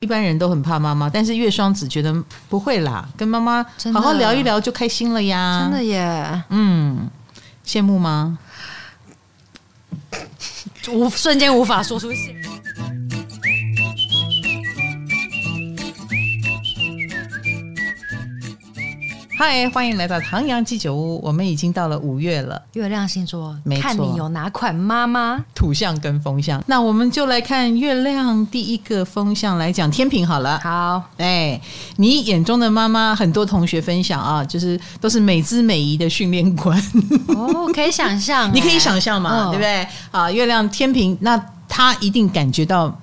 一般人都很怕妈妈，但是月双子觉得不会啦，跟妈妈好好聊一聊就开心了呀。真的耶，嗯，羡慕吗？无瞬间无法说出羡慕。嗨，欢迎来到唐阳鸡酒屋。我们已经到了五月了，月亮星座，没，看你有哪款妈妈？土象跟风象。那我们就来看月亮第一个风象来讲天平好了。好，哎，你眼中的妈妈，很多同学分享啊，就是都是美姿美仪的训练官。哦，可以想象，你可以想象嘛，哦、对不对？啊，月亮天平，那他一定感觉到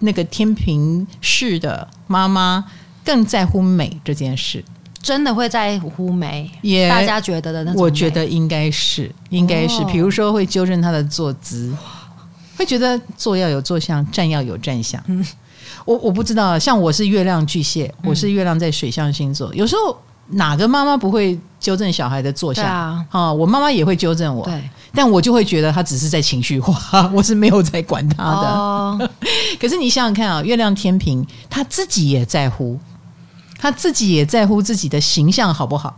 那个天平式的妈妈更在乎美这件事。真的会在乎美，yeah, 大家觉得的那种。我觉得应该是，应该是，比如说会纠正他的坐姿，会觉得坐要有坐相，站要有站相。嗯，我我不知道，像我是月亮巨蟹，我是月亮在水象星座，有时候哪个妈妈不会纠正小孩的坐相啊？啊，我妈妈也会纠正我，对，但我就会觉得他只是在情绪化，我是没有在管他的。哦，可是你想想看啊，月亮天平他自己也在乎。他自己也在乎自己的形象好不好？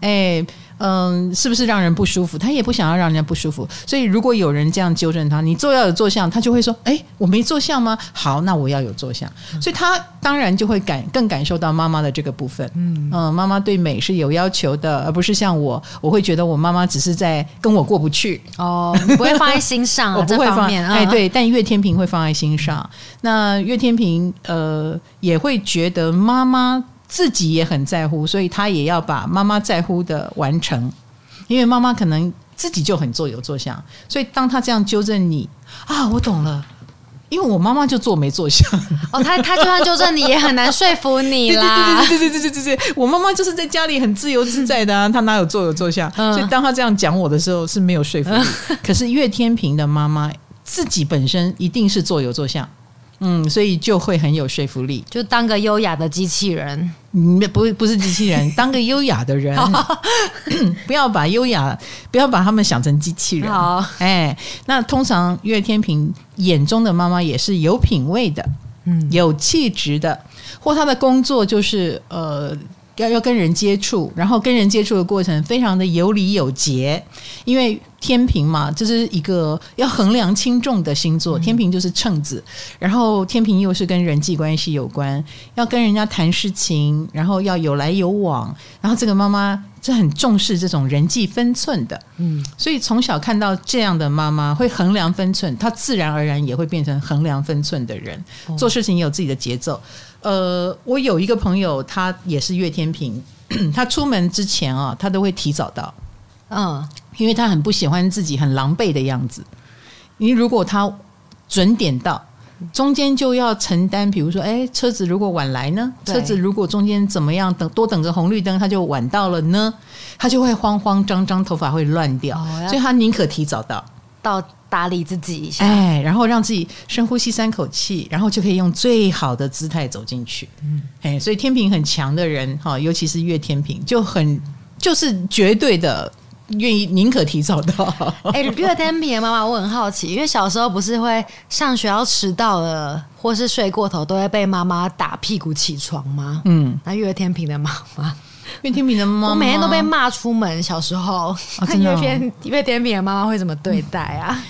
哎，嗯，是不是让人不舒服？他也不想要让人家不舒服。所以，如果有人这样纠正他，你坐要有坐相，他就会说：“哎，我没坐相吗？好，那我要有坐相。”所以，他当然就会感更感受到妈妈的这个部分。嗯嗯，妈妈对美是有要求的，而不是像我，我会觉得我妈妈只是在跟我过不去。哦，你不会放在心上，我不会放。哎，对，但月天平会放在心上。那月天平呃也会觉得妈妈。自己也很在乎，所以他也要把妈妈在乎的完成。因为妈妈可能自己就很坐有坐相，所以当他这样纠正你啊，我懂了。因为我妈妈就坐没坐相哦，他他就算纠正你，也很难说服你啦。对对对对对对对，我妈妈就是在家里很自由自在的啊，她哪有坐有坐相？所以当他这样讲我的时候是没有说服力。可是岳天平的妈妈自己本身一定是坐有坐相。嗯，所以就会很有说服力，就当个优雅的机器人。嗯，不，不是机器人，当个优雅的人。不要把优雅，不要把他们想成机器人。好，哎，那通常月天平眼中的妈妈也是有品味的，嗯，有气质的，或他的工作就是呃。要要跟人接触，然后跟人接触的过程非常的有礼有节，因为天平嘛，这是一个要衡量轻重的星座，天平就是秤子，然后天平又是跟人际关系有关，要跟人家谈事情，然后要有来有往，然后这个妈妈是很重视这种人际分寸的，嗯，所以从小看到这样的妈妈会衡量分寸，她自然而然也会变成衡量分寸的人，做事情也有自己的节奏。呃，我有一个朋友，他也是月天平，他出门之前啊，他都会提早到，嗯，因为他很不喜欢自己很狼狈的样子。你如果他准点到，中间就要承担，比如说，哎，车子如果晚来呢？车子如果中间怎么样，等多等个红绿灯，他就晚到了呢？他就会慌慌张张，头发会乱掉，哦，所以他宁可提早到。到打理自己一下，哎，然后让自己深呼吸三口气，然后就可以用最好的姿态走进去。嗯，哎，所以天平很强的人哈，尤其是月天平，就很就是绝对的愿意宁可提早到。哎，月天平的妈妈，我很好奇，因为小时候不是会上学要迟到了，或是睡过头，都会被妈妈打屁股起床吗？嗯，那月天平的妈妈。月天平的妈妈，我每天都被骂出门。小时候，月 天月天平的妈妈会怎么对待啊？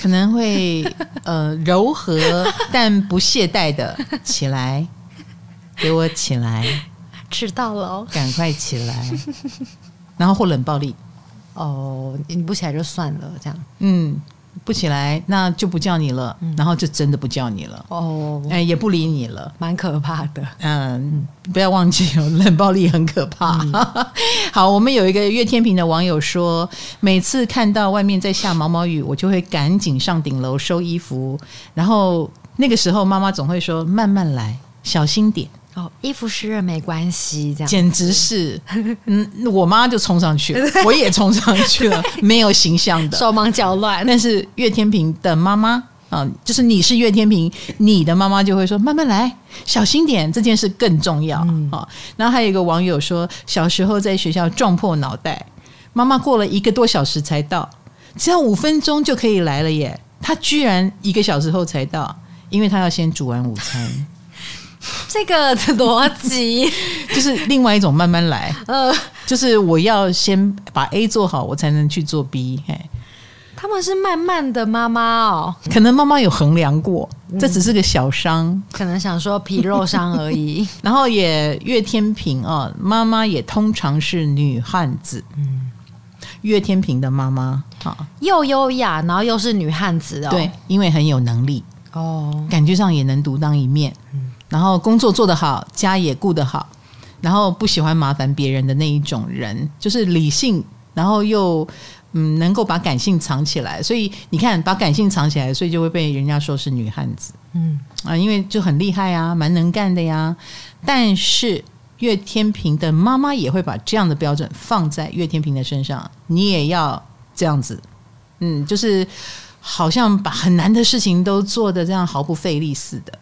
可能会呃柔和但不懈怠的起来，给我起来，迟到了哦，赶快起来，然后或冷暴力。哦，你不起来就算了，这样，嗯。不起来，那就不叫你了，嗯、然后就真的不叫你了。哦，哎，也不理你了，蛮可怕的。嗯，不要忘记哦，冷暴力很可怕。嗯、好，我们有一个月天平的网友说，每次看到外面在下毛毛雨，我就会赶紧上顶楼收衣服，然后那个时候妈妈总会说：“慢慢来，小心点。”哦，衣服湿了没关系，这样简直是，嗯，我妈就冲上去了，我也冲上去了，没有形象的，手忙脚乱。但是岳天平的妈妈啊，就是你是岳天平，你的妈妈就会说慢慢来，小心点，这件事更重要啊。嗯，然后还有一个网友说，小时候在学校撞破脑袋，妈妈过了一个多小时才到，只要五分钟就可以来了耶，她居然一个小时后才到，因为她要先煮完午餐。这个逻辑 就是另外一种慢慢来。呃，就是我要先把 A 做好，我才能去做 B。嘿，他们是慢慢的妈妈哦，可能妈妈有衡量过，这只是个小伤，嗯，可能想说皮肉伤而已。然后也月天平啊，妈妈也通常是女汉子。嗯，月天平的妈妈啊，又优雅，然后又是女汉子哦。对，因为很有能力。哦，感觉上也能独当一面，嗯，然后工作做得好，家也顾得好，然后不喜欢麻烦别人的那一种人，就是理性，然后又嗯能够把感性藏起来，所以你看把感性藏起来，所以就会被人家说是女汉子，嗯啊，因为就很厉害啊，蛮能干的呀。但是岳天平的妈妈也会把这样的标准放在岳天平的身上，你也要这样子，嗯，就是。好像把很难的事情都做的这样毫不费力似的。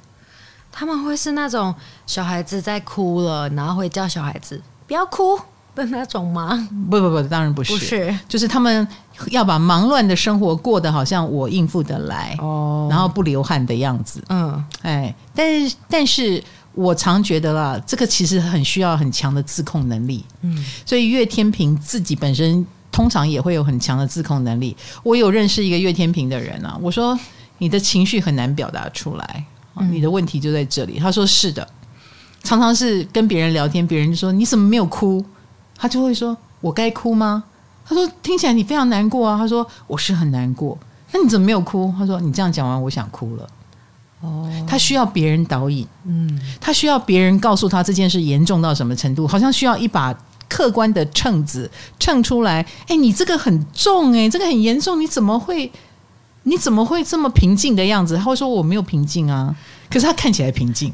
他们会是那种小孩子在哭了，然后会叫小孩子不要哭 的那种吗？不不不，当然不是，不是，就是他们要把忙乱的生活过得好像我应付得来哦，然后不流汗的样子。嗯，哎，但是但是我常觉得啦，这个其实很需要很强的自控能力。嗯，所以月天平自己本身。通常也会有很强的自控能力。我有认识一个月天平的人啊，我说你的情绪很难表达出来，你的问题就在这里。他说是的，常常是跟别人聊天，别人就说你怎么没有哭？他就会说我该哭吗？他说听起来你非常难过啊。他说我是很难过，那你怎么没有哭？他说你这样讲完，我想哭了。哦，他需要别人导引，嗯，他需要别人告诉他这件事严重到什么程度，好像需要一把。客观的秤子称出来，哎，你这个很重，哎，这个很严重，你怎么会，你怎么会这么平静的样子？他会说我没有平静啊，可是他看起来平静，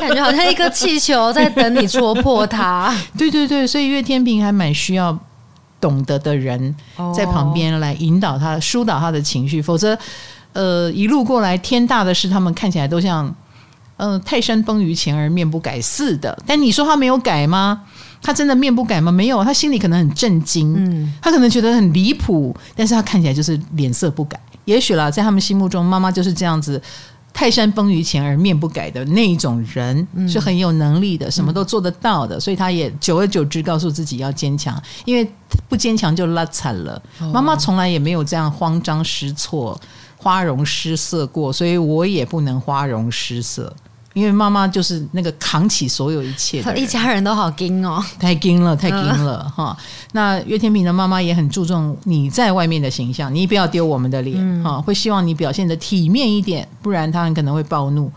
感觉好像一个气球在等你戳破它。对对对，所以月天平还蛮需要懂得的人在旁边来引导他、疏导他的情绪，否则，呃，一路过来天大的事，他们看起来都像，呃，泰山崩于前而面不改似的。但你说他没有改吗？他真的面不改吗？没有，他心里可能很震惊，嗯，他可能觉得很离谱，但是他看起来就是脸色不改。也许啦，在他们心目中，妈妈就是这样子，泰山崩于前而面不改的那一种人，嗯，是很有能力的，什么都做得到的，所以他也久而久之告诉自己要坚强，因为不坚强就拉惨了。妈妈从来也没有这样慌张失措、花容失色过，所以我也不能花容失色。因为妈妈就是那个扛起所有一切的，一家人都好惊哦，太惊了，太惊了哈、嗯。那岳天平的妈妈也很注重你在外面的形象，你不要丢我们的脸哈、嗯，会希望你表现的体面一点，不然他很可能会暴怒。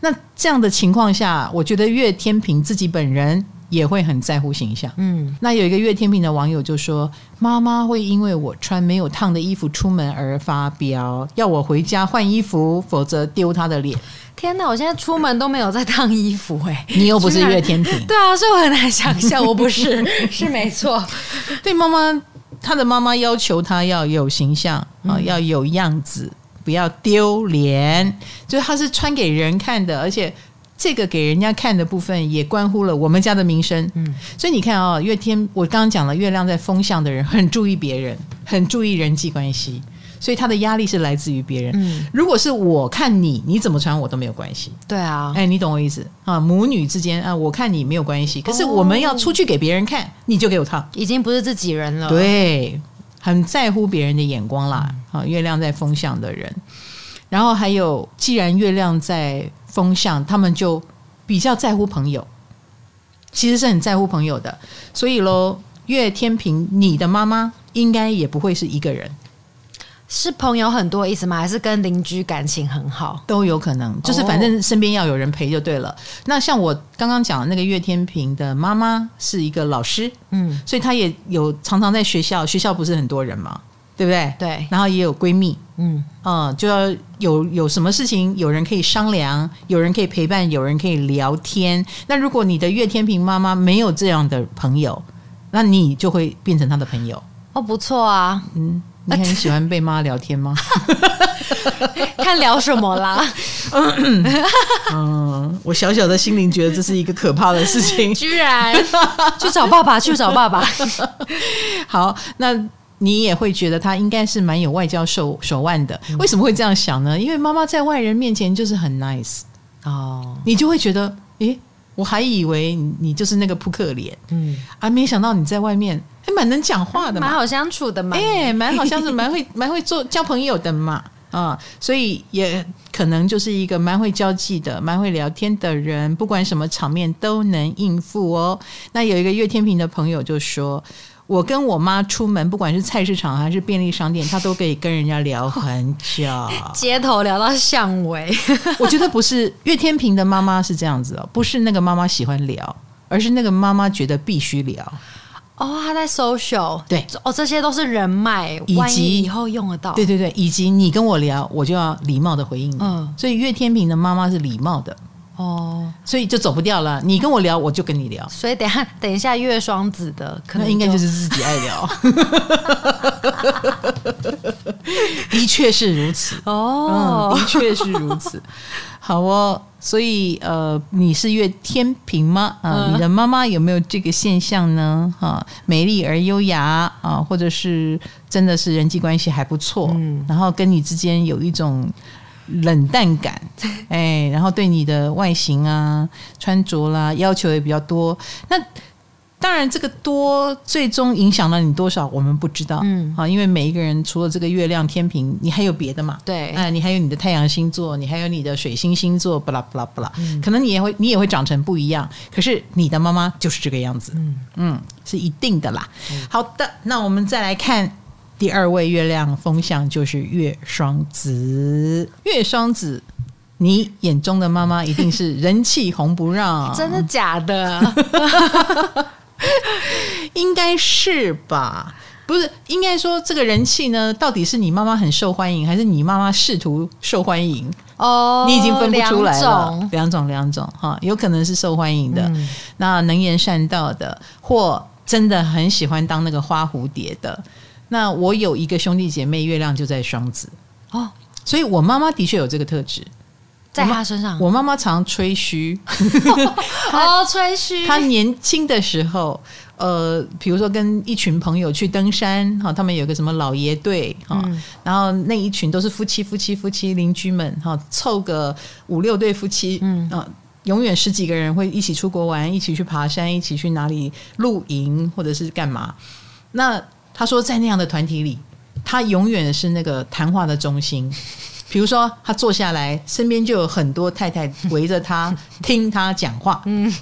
那这样的情况下，我觉得岳天平自己本人也会很在乎形象。嗯，那有一个月天秤的网友就说：“妈妈会因为我穿没有烫的衣服出门而发飙，要我回家换衣服，否则丢她的脸。”天哪！我现在出门都没有在烫衣服哎，你又不是月天秤，对啊，所以我很难想象，我不是，是没错。对妈妈，她的妈妈要求她要有形象啊、嗯，要有样子，不要丢脸。就是她是穿给人看的，而且这个给人家看的部分也关乎了我们家的名声。嗯，所以你看啊、哦，月天，我刚刚讲了，月亮在风象的人 很注意别人，很注意人际关系。所以他的压力是来自于别人。嗯，如果是我看你，你怎么穿我都没有关系。对啊，哎，你懂我意思啊？母女之间啊，我看你没有关系，可是我们要出去给别人看，哦，你就给我烫，已经不是自己人了。对，很在乎别人的眼光啦。啊，月亮在风象的人，然后还有，既然月亮在风向，他们就比较在乎朋友，其实是很在乎朋友的。所以喽，月天平，你的妈妈应该也不会是一个人。是朋友很多意思吗？还是跟邻居感情很好？都有可能，就是反正身边要有人陪就对了。哦、那像我刚刚讲的那个月天平的妈妈是一个老师，嗯，所以她也有常常在学校，学校不是很多人嘛，对不对？对。然后也有闺蜜，嗯嗯，就要有有什么事情有人可以商量，有人可以陪伴，有人可以聊天。那如果你的月天平妈妈没有这样的朋友，那你就会变成她的朋友。哦，不错啊，嗯。你很喜欢被妈聊天吗？看聊什么啦？嗯，我小小的心灵觉得这是一个可怕的事情。居然去找爸爸，去找爸爸。好，那你也会觉得他应该是蛮有外交手手腕的。为什么会这样想呢？因为妈妈在外人面前就是很 nice 哦，你就会觉得诶，我还以为你就是那个扑克脸，嗯，啊，没想到你在外面还蛮能讲话的嘛，蛮好相处的嘛，哎，蛮好相处，蛮会蛮会做交朋友的嘛。啊、嗯，所以也可能就是一个蛮会交际的、蛮会聊天的人，不管什么场面都能应付哦。那有一个月天平的朋友就说：“我跟我妈出门，不管是菜市场还是便利商店，她都可以跟人家聊很久，街头聊到巷尾。”我觉得不是岳天平的妈妈是这样子哦，不是那个妈妈喜欢聊，而是那个妈妈觉得必须聊。哦，他在 social 对哦，这些都是人脉，以及以后用得到。对对对，以及你跟我聊，我就要礼貌的回应你。嗯，所以岳天平的妈妈是礼貌的哦，所以就走不掉了。你跟我聊，我就跟你聊。所以等下等一下月双子的，可能应该就是自己爱聊。的确是如此哦、嗯，的确是如此。好哦，所以呃，你是月天平吗？啊、你的妈妈有没有这个现象呢？哈、呃，美丽而优雅啊、呃，或者是真的是人际关系还不错，嗯，然后跟你之间有一种冷淡感，哎，然后对你的外形啊、穿着啦要求也比较多，那。当然，这个多最终影响了你多少，我们不知道。嗯，啊，因为每一个人除了这个月亮天平，你还有别的嘛？对，哎，你还有你的太阳星座，你还有你的水星星座，巴拉巴拉巴拉，可能你也会你也会长成不一样。可是你的妈妈就是这个样子，嗯嗯，是一定的啦。嗯、好的，那我们再来看第二位月亮风象，就是月双子。月双子，你眼中的妈妈一定是人气红不让，真的假的？应该是吧？不是，应该说这个人气呢，到底是你妈妈很受欢迎，还是你妈妈试图受欢迎？哦，你已经分不出来了。两种，两种，哈，有可能是受欢迎的，嗯、那能言善道的，或真的很喜欢当那个花蝴蝶的。那我有一个兄弟姐妹，月亮就在双子哦，所以我妈妈的确有这个特质。在他身上，我妈妈常吹嘘，哦，吹嘘。她年轻的时候，呃，比如说跟一群朋友去登山，哈，他们有个什么老爷队，哈，嗯、然后那一群都是夫妻，夫妻，夫妻，邻居们，哈，凑个五六对夫妻，嗯啊，永远十几个人会一起出国玩，一起去爬山，一起去哪里露营，或者是干嘛。那他说，在那样的团体里，他永远是那个谈话的中心。比如说，他坐下来，身边就有很多太太围着他 听他讲话。嗯，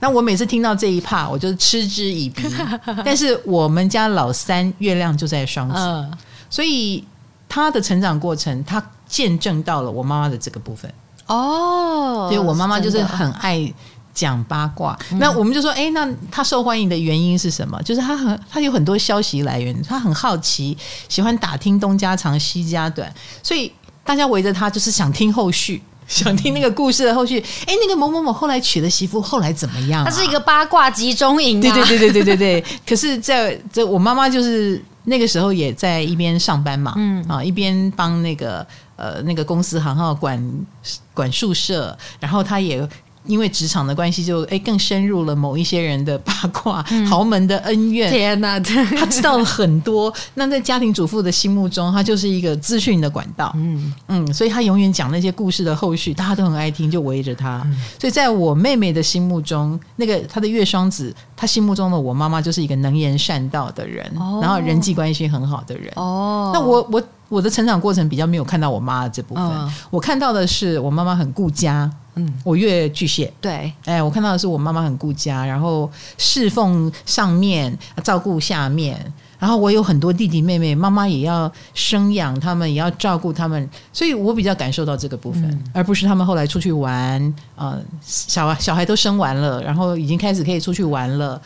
那我每次听到这一趴，我就嗤之以鼻。但是我们家老三月亮就在双子，嗯、所以他的成长过程，他见证到了我妈妈的这个部分。哦，所以我妈妈就是很爱讲八卦。嗯、那我们就说，哎，那他受欢迎的原因是什么？就是他很他有很多消息来源，他很好奇，喜欢打听东家长西家短，所以。大家围着他，就是想听后续，想听那个故事的后续。哎，那个某某某后来娶了媳妇，后来怎么样？他是一个八卦集中营。对对对对对对对。可是在这，我妈妈就是那个时候也在一边上班嘛，嗯啊，一边帮那个呃那个公司行号管管宿舍，然后她也。因为职场的关系就，就哎更深入了某一些人的八卦、嗯、豪门的恩怨。天哪，他知道了很多。那在家庭主妇的心目中，他就是一个资讯的管道。嗯嗯，所以他永远讲那些故事的后续，大家都很爱听，就围着他。嗯、所以在我妹妹的心目中，那个她的月双子，她心目中的我妈妈就是一个能言善道的人，哦、然后人际关系很好的人。哦，那我我我的成长过程比较没有看到我妈的这部分，哦、我看到的是我妈妈很顾家。嗯，我越巨蟹，对，哎，我看到的是我妈妈很顾家，然后侍奉上面，照顾下面，然后我有很多弟弟妹妹，妈妈也要生养他们，也要照顾他们，所以我比较感受到这个部分，嗯、而不是他们后来出去玩，呃，小小孩都生完了，然后已经开始可以出去玩了，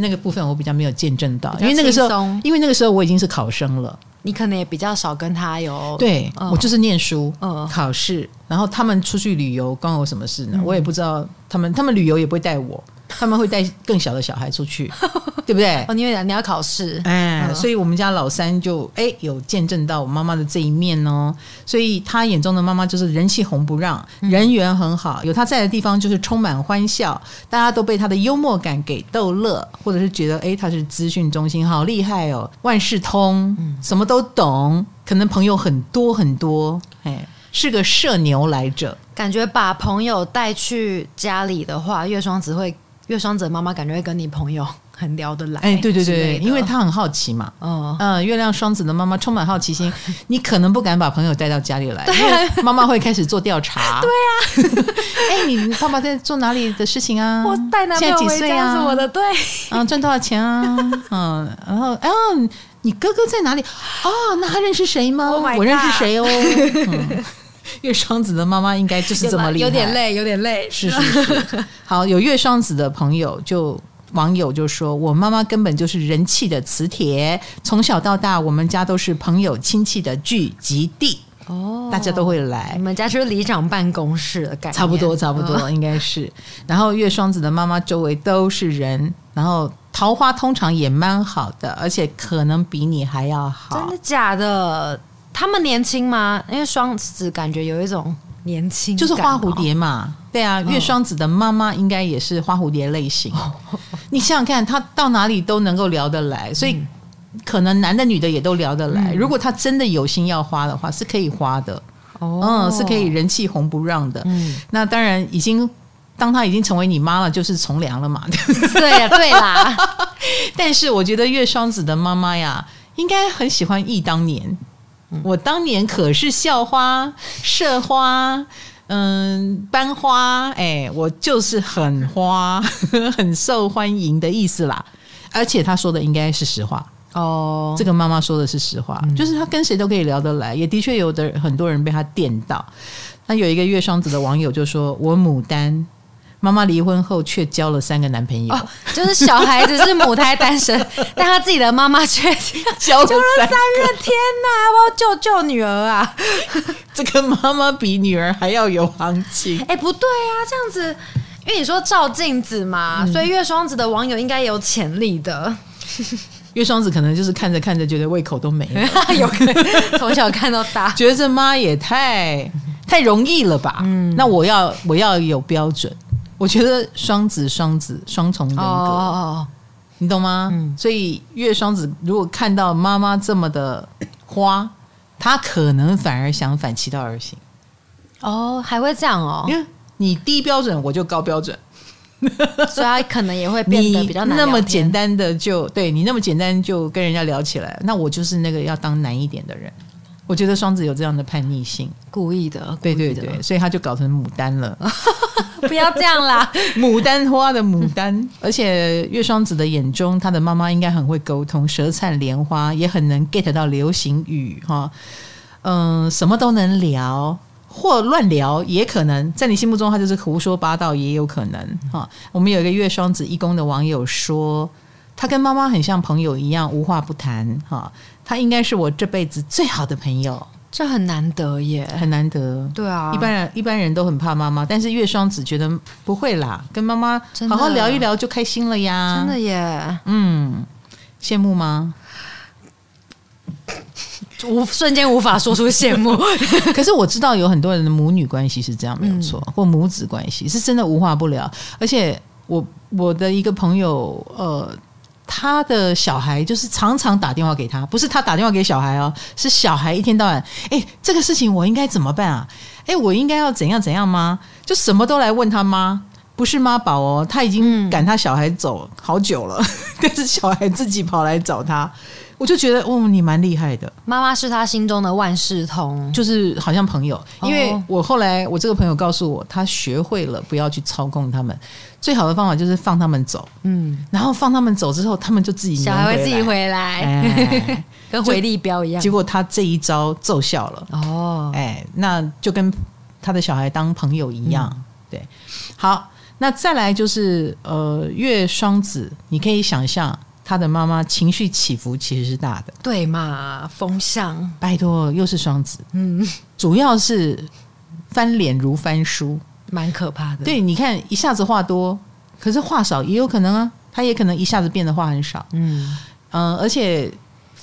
那个部分我比较没有见证到，因为那个时候，因为那个时候我已经是考生了。你可能也比较少跟他有对，嗯、我就是念书、嗯、考试，然后他们出去旅游，关我什么事呢？嗯、我也不知道他们，他们旅游也不会带我。他们会带更小的小孩出去，对不对？哦，因为你要考试，哎，所以我们家老三就哎有见证到我妈妈的这一面哦。所以他眼中的妈妈就是人气红不让，人缘很好，有他在的地方就是充满欢笑，大家都被他的幽默感给逗乐，或者是觉得哎他是资讯中心，好厉害哦，万事通，什么都懂，可能朋友很多很多，哎。是个社牛来着。感觉把朋友带去家里的话，月双子会，月双子的妈妈感觉会跟你朋友。很聊得来，哎，对对对，因为他很好奇嘛。嗯嗯，月亮双子的妈妈充满好奇心，你可能不敢把朋友带到家里来，因为妈妈会开始做调查。对啊，哎，你爸爸在做哪里的事情啊？我带男朋友回家是我的对。啊，赚多少钱啊？嗯，然后，哎，你哥哥在哪里？哦，那他认识谁吗？我认识谁哦。月双子的妈妈应该就是这么厉害，有点累，有点累。是是是，好，有月双子的朋友就。网友就说：“我妈妈根本就是人气的磁铁，从小到大，我们家都是朋友亲戚的聚集地。哦，大家都会来。你们家就是里长办公室的感觉，差不多，差不多，哦、应该是。然后月双子的妈妈周围都是人，然后桃花通常也蛮好的，而且可能比你还要好。真的假的？他们年轻吗？因为双子感觉有一种。”年轻就是花蝴蝶嘛，对啊，月双子的妈妈应该也是花蝴蝶类型。哦、你想想看，她到哪里都能够聊得来，所以可能男的女的也都聊得来。嗯、如果他真的有心要花的话，是可以花的。哦，嗯，是可以人气红不让的。嗯，那当然，已经当他已经成为你妈了，就是从良了嘛。对呀、啊，对啦。但是我觉得月双子的妈妈呀，应该很喜欢忆当年。我当年可是校花、社花，嗯，班花，哎，我就是很花，很受欢迎的意思啦。而且他说的应该是实话哦，这个妈妈说的是实话，嗯、就是他跟谁都可以聊得来，也的确有的很多人被他电到。那有一个月双子的网友就说：“我牡丹。”妈妈离婚后却交了三个男朋友，哦，就是小孩子是母胎单身，但他自己的妈妈却交了三个。天哪，我要救救女儿啊！这个妈妈比女儿还要有行情。哎，不对啊，这样子，因为你说照镜子嘛，嗯、所以月双子的网友应该有潜力的。月双子可能就是看着看着觉得胃口都没了，有可能从小看到大，觉得这妈也太太容易了吧？嗯，那我要我要有标准。我觉得双子双子双重人格，哦哦哦、你懂吗？嗯、所以月双子如果看到妈妈这么的花，他可能反而想反其道而行。哦，还会这样哦？因为你低标准，我就高标准，所以他可能也会变得比较难。那么简单的就对你那么简单就跟人家聊起来，那我就是那个要当难一点的人。我觉得双子有这样的叛逆性，故意的，对对对，所以他就搞成牡丹了。不要这样啦，牡丹花的牡丹。而且月双子的眼中，他的妈妈应该很会沟通，舌灿莲花，也很能 get 到流行语哈。嗯，什么都能聊，或乱聊也可能。在你心目中，他就是胡说八道，也有可能哈。我们有一个月双子一宫的网友说，他跟妈妈很像朋友一样，无话不谈哈。他应该是我这辈子最好的朋友，这很难得耶，很难得。对啊，一般人一般人都很怕妈妈，但是月双子觉得不会啦，跟妈妈好好聊一聊就开心了呀。真的耶，嗯，羡慕吗？无瞬间无法说出羡慕。可是我知道有很多人的母女关系是这样，没有错，嗯、或母子关系是真的无话不聊。而且我我的一个朋友，呃。他的小孩就是常常打电话给他，不是他打电话给小孩哦，是小孩一天到晚，哎，这个事情我应该怎么办啊？哎，我应该要怎样怎样吗？就什么都来问他妈，不是妈宝哦，他已经赶他小孩走好久了，嗯、但是小孩自己跑来找他。我就觉得，哦，你蛮厉害的。妈妈是他心中的万事通，就是好像朋友。因为我后来，我这个朋友告诉我，他学会了不要去操控他们，最好的方法就是放他们走。嗯，然后放他们走之后，他们就自己小孩会自己回来，哎、跟回力镖一样。结果他这一招奏效了。哦，哎，那就跟他的小孩当朋友一样。嗯、对，好，那再来就是呃，月双子，你可以想象。他的妈妈情绪起伏其实是大的，对嘛？风向，拜托，又是双子，嗯，主要是翻脸如翻书，蛮可怕的。对，你看一下子话多，可是话少也有可能啊，他也可能一下子变得话很少，嗯。嗯、呃，而且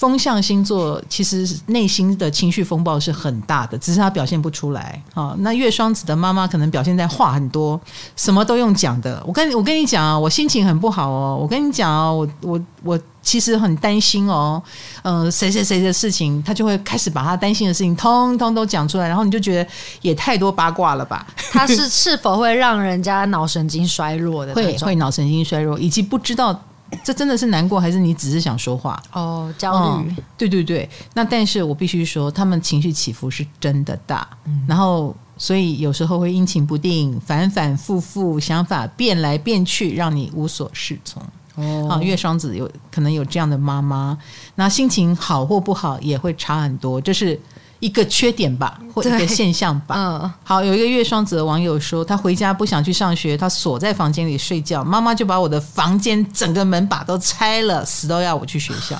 风象星座其实内心的情绪风暴是很大的，只是他表现不出来。好，那月双子的妈妈可能表现在话很多，什么都用讲的。我跟我跟你讲啊，我心情很不好哦。我跟你讲啊，我我我其实很担心哦。嗯、呃，谁谁谁的事情，他就会开始把他担心的事情通通都讲出来，然后你就觉得也太多八卦了吧？他是 是否会让人家脑神经衰弱的？会会脑神经衰弱，以及不知道。这真的是难过，还是你只是想说话？哦，焦虑。嗯，对对对。那但是我必须说，他们情绪起伏是真的大，嗯，然后所以有时候会阴晴不定，反反复复，想法变来变去，让你无所适从。哦，啊，月双子有可能有这样的妈妈，那心情好或不好也会差很多，这是。一个缺点吧，或一个现象吧。嗯，好，有一个月双子的网友说，他回家不想去上学，他锁在房间里睡觉，妈妈就把我的房间整个门把都拆了，死都要我去学校。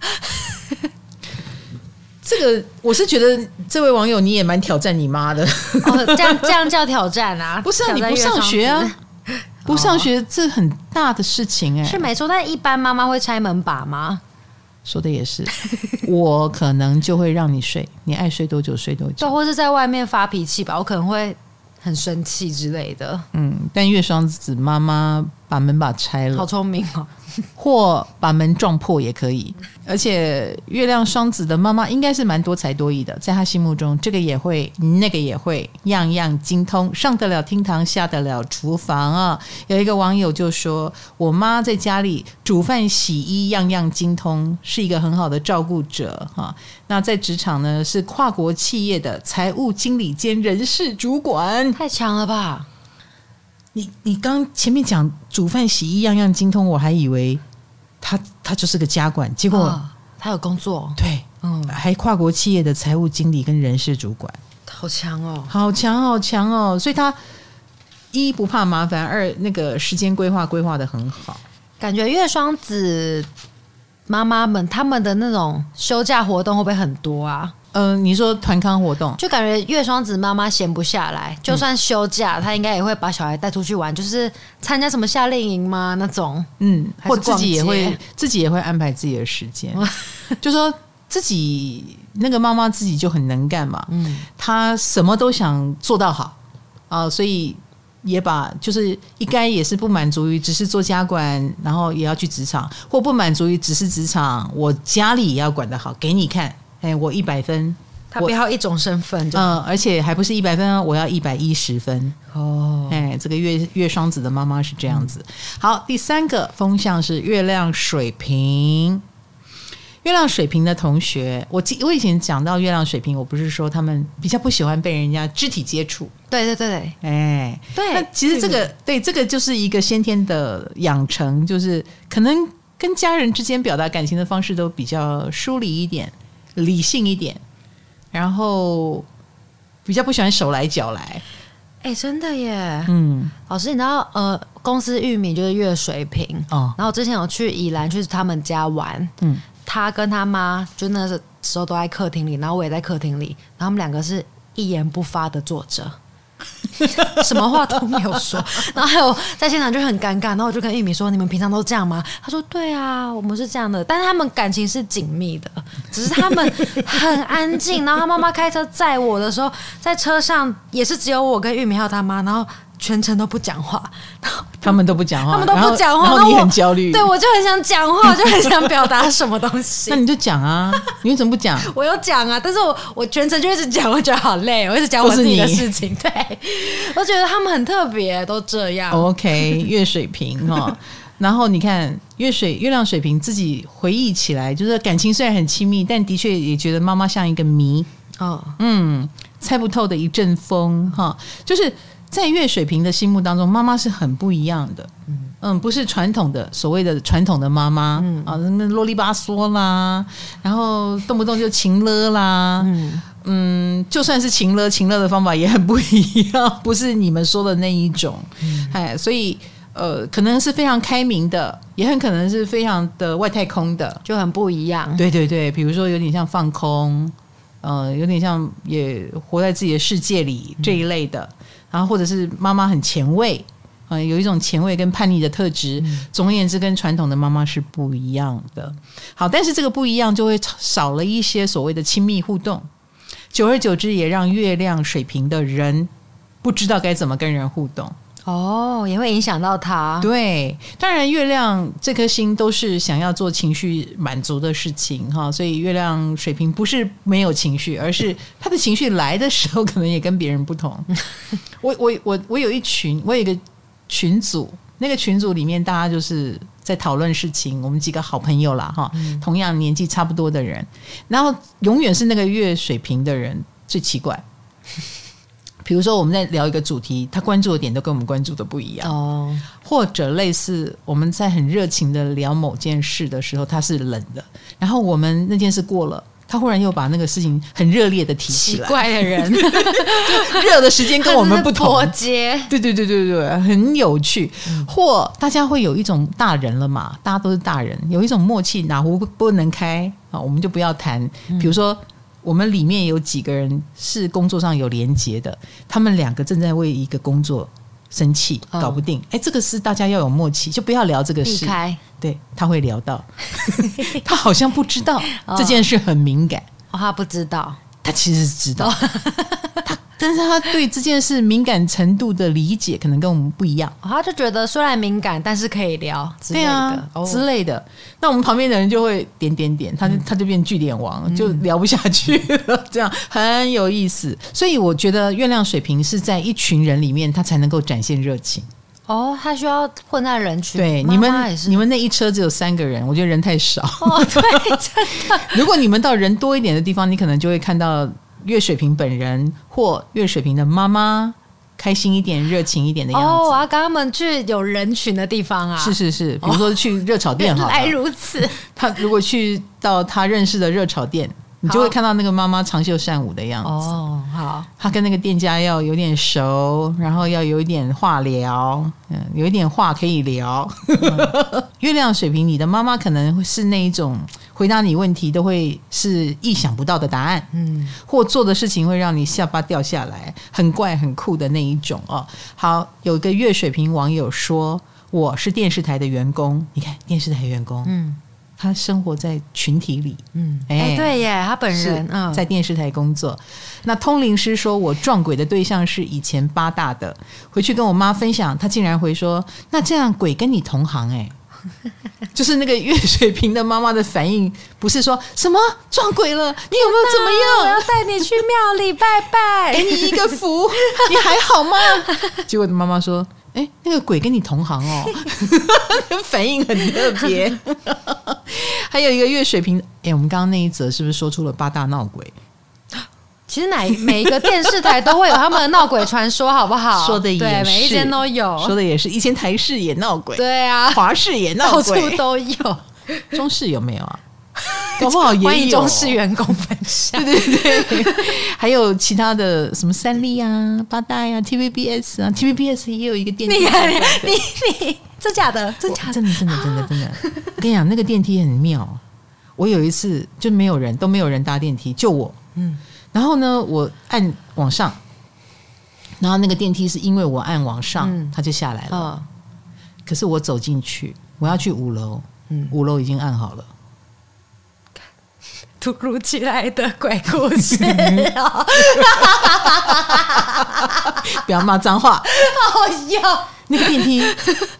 这个我是觉得，这位网友你也蛮挑战你妈的。哦，这样这样叫挑战啊？不是啊，你不上学啊？不上学这很大的事情哎、欸，是没错。但一般妈妈会拆门把吗？说的也是，我可能就会让你睡，你爱睡多久睡多久，就或是在外面发脾气吧，我可能会很生气之类的。嗯，但月双子妈妈把门把拆了，好聪明哦。或把门撞破也可以，而且月亮双子的妈妈应该是蛮多才多艺的，在她心目中，这个也会，那个也会，样样精通，上得了厅堂，下得了厨房啊。有一个网友就说：“我妈在家里煮饭、洗衣，样样精通，是一个很好的照顾者。”哈，那在职场呢，是跨国企业的财务经理兼人事主管，太强了吧！你你刚前面讲煮饭洗衣样样精通，我还以为他他就是个家管，结果、哦、他有工作，对，嗯，还跨国企业的财务经理跟人事主管，好强哦，好强好强哦，所以他一不怕麻烦，二那个时间规划规划的很好，感觉月双子妈妈们他们的那种休假活动会不会很多啊？嗯、呃，你说团康活动，就感觉月双子妈妈闲不下来，就算休假，嗯、她应该也会把小孩带出去玩，就是参加什么夏令营吗？那种，嗯，或自己也会自己也会安排自己的时间，就说自己那个妈妈自己就很能干嘛，嗯，她什么都想做到好啊、呃，所以也把就是应该也是不满足于只是做家管，然后也要去职场，或不满足于只是职场，我家里也要管得好，给你看。哎，我一百分，他不要一种身份，嗯，而且还不是一百分啊，我要一百一十分哦。哎，这个月月双子的妈妈是这样子。嗯、好，第三个风向是月亮水瓶，月亮水瓶的同学，我记我以前讲到月亮水瓶，我不是说他们比较不喜欢被人家肢体接触？对对对，哎，对。那其实这个对，对这个就是一个先天的养成，就是可能跟家人之间表达感情的方式都比较疏离一点。理性一点，然后比较不喜欢手来脚来。哎、欸，真的耶！嗯，老师，你知道呃，公司玉米就是月水瓶哦。然后我之前有去宜兰去他们家玩，嗯，他跟他妈就那时候都在客厅里，然后我也在客厅里，然后他们两个是一言不发的坐着。什么话都没有说，然后还有在现场就很尴尬，然后我就跟玉米说：“你们平常都这样吗？”他说：“对啊，我们是这样的。”但是他们感情是紧密的，只是他们很安静。然后他妈妈开车载我的时候，在车上也是只有我跟玉米还有他妈，然后。全程都不讲话，他们都不讲话，他们都不讲话，然后，你很焦虑，对，我就很想讲话，就很想表达什么东西。那你就讲啊，你为什么不讲？我有讲啊，但是我我全程就一直讲，我觉得好累，我一直讲我自己的事情。对，我觉得他们很特别，都这样。OK，月水瓶哈，然后你看月水月亮水瓶自己回忆起来，就是感情虽然很亲密，但的确也觉得妈妈像一个谜哦，嗯，猜不透的一阵风哈，就是。在月水瓶的心目当中，妈妈是很不一样的。嗯，不是传统的所谓的传统的妈妈，嗯啊，什么啰里吧嗦啦，然后动不动就情勒啦，嗯嗯，就算是情勒，情勒的方法也很不一样，不是你们说的那一种。哎、嗯，所以呃，可能是非常开明的，也很可能是非常的外太空的，就很不一样。对对对，比如说有点像放空，呃，有点像也活在自己的世界里这一类的。然后或者是妈妈很前卫呃，有一种前卫跟叛逆的特质。嗯、总而言之，跟传统的妈妈是不一样的。好，但是这个不一样就会少了一些所谓的亲密互动，久而久之也让月亮水平的人不知道该怎么跟人互动。哦，也会影响到他。对，当然月亮这颗星都是想要做情绪满足的事情哈，所以月亮水平不是没有情绪，而是他的情绪来的时候可能也跟别人不同。我我我我有一群，我有一个群组，那个群组里面大家就是在讨论事情，我们几个好朋友啦哈，同样年纪差不多的人，然后永远是那个月水平的人最奇怪。比如说，我们在聊一个主题，他关注的点都跟我们关注的不一样哦。或者类似我们在很热情的聊某件事的时候，他是冷的。然后我们那件事过了，他忽然又把那个事情很热烈的提起来。奇怪的人，热的时间跟我们不同。脱节。对对对对对，很有趣。或大家会有一种大人了嘛，大家都是大人，有一种默契，哪壶不能开啊，我们就不要谈。比如说。我们里面有几个人是工作上有连结的，他们两个正在为一个工作生气，搞不定。哎、哦，这个是大家要有默契，就不要聊这个事。开对，他会聊到，他好像不知道 这件事很敏感。哦，他不知道，他其实是知道。但是他对这件事敏感程度的理解可能跟我们不一样，他就觉得虽然敏感，但是可以聊之类的，对啊哦、之类的。那我们旁边的人就会点点点，他就他就变据点王，嗯、就聊不下去了。这样很有意思。所以我觉得月亮水瓶是在一群人里面，他才能够展现热情。哦，他需要混在人群。对，你们你们那一车只有三个人，我觉得人太少。哦，对，真的。如果你们到人多一点的地方，你可能就会看到。月水瓶本人或月水瓶的妈妈，开心一点、热情一点的样子。哦，我要跟他们去有人群的地方啊！是是是，比如说去热炒店 好了。原来如此。他如果去到他认识的热炒店。你就会看到那个妈妈长袖善舞的样子。哦，好，她跟那个店家要有点熟，然后要有一点话聊，嗯，有一点话可以聊。嗯、月亮水瓶，你的妈妈可能是那一种回答你问题都会是意想不到的答案，嗯，或做的事情会让你下巴掉下来，很怪很酷的那一种哦。好，有一个月水瓶网友说，我是电视台的员工，你看电视台员工，嗯。他生活在群体里，嗯，哎、欸，对耶，他本人嗯，在电视台工作。嗯、那通灵师说我撞鬼的对象是以前八大的，回去跟我妈分享，他竟然回说：“那这样鬼跟你同行？”哎，就是那个月水瓶的妈妈的反应，不是说什么撞鬼了，你有没有怎么样？我要带你去庙里拜拜，给你一个福，你还好吗？结果的妈妈说。哎，那个鬼跟你同行哦，反应很特别。还有一个月水瓶，哎，我们刚刚那一则是不是说出了八大闹鬼？其实哪每一个电视台都会有他们的闹鬼传说，好不好？说的也是，每一间都有。说的也是，以前台视也闹鬼，对啊，华视也闹鬼，到处都有。中视有没有啊？搞不好 也有。欢迎中式员工分享。对对对，还有其他的什么三立啊、八大呀、啊、TVBS 啊，TVBS 也有一个电梯。你你你，真假的？真假的？真的真的真的真的。我跟你讲，那个电梯很妙。我有一次就没有人，都没有人搭电梯，就我。嗯。然后呢，我按往上，然后那个电梯是因为我按往上，嗯、它就下来了。哦、可是我走进去，我要去五楼，嗯，五楼已经按好了。突如其来的鬼故事，不要骂脏话。好笑，那个电梯，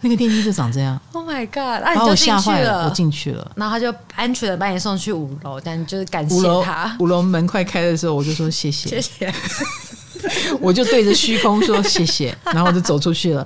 那个电梯就长这样。Oh my god！那你就进去了，我进去了，然后他就安全的把你送去五楼，但就是感谢他。五楼门快开的时候，我就说谢谢，谢谢。我就对着虚空说谢谢，然后我就走出去了。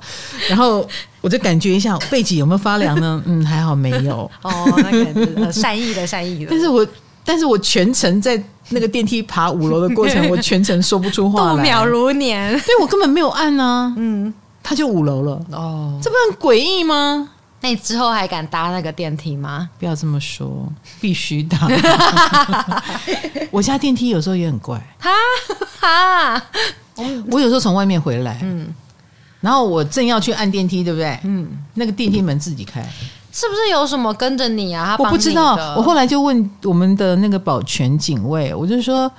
然后我就感觉一下背脊有没有发凉呢？嗯，还好没有。哦，那个善意的善意的，但是我。但是我全程在那个电梯爬五楼的过程，我全程说不出话来，度秒如年。所以我根本没有按呢，嗯，他就五楼了，哦，这不很诡异吗？那你之后还敢搭那个电梯吗？不要这么说，必须搭。我家电梯有时候也很怪，哈哈，我有时候从外面回来，嗯，然后我正要去按电梯，对不对？嗯，那个电梯门自己开。是不是有什么跟着你啊？我不知道。我后来就问我们的那个保全警卫，我就说：“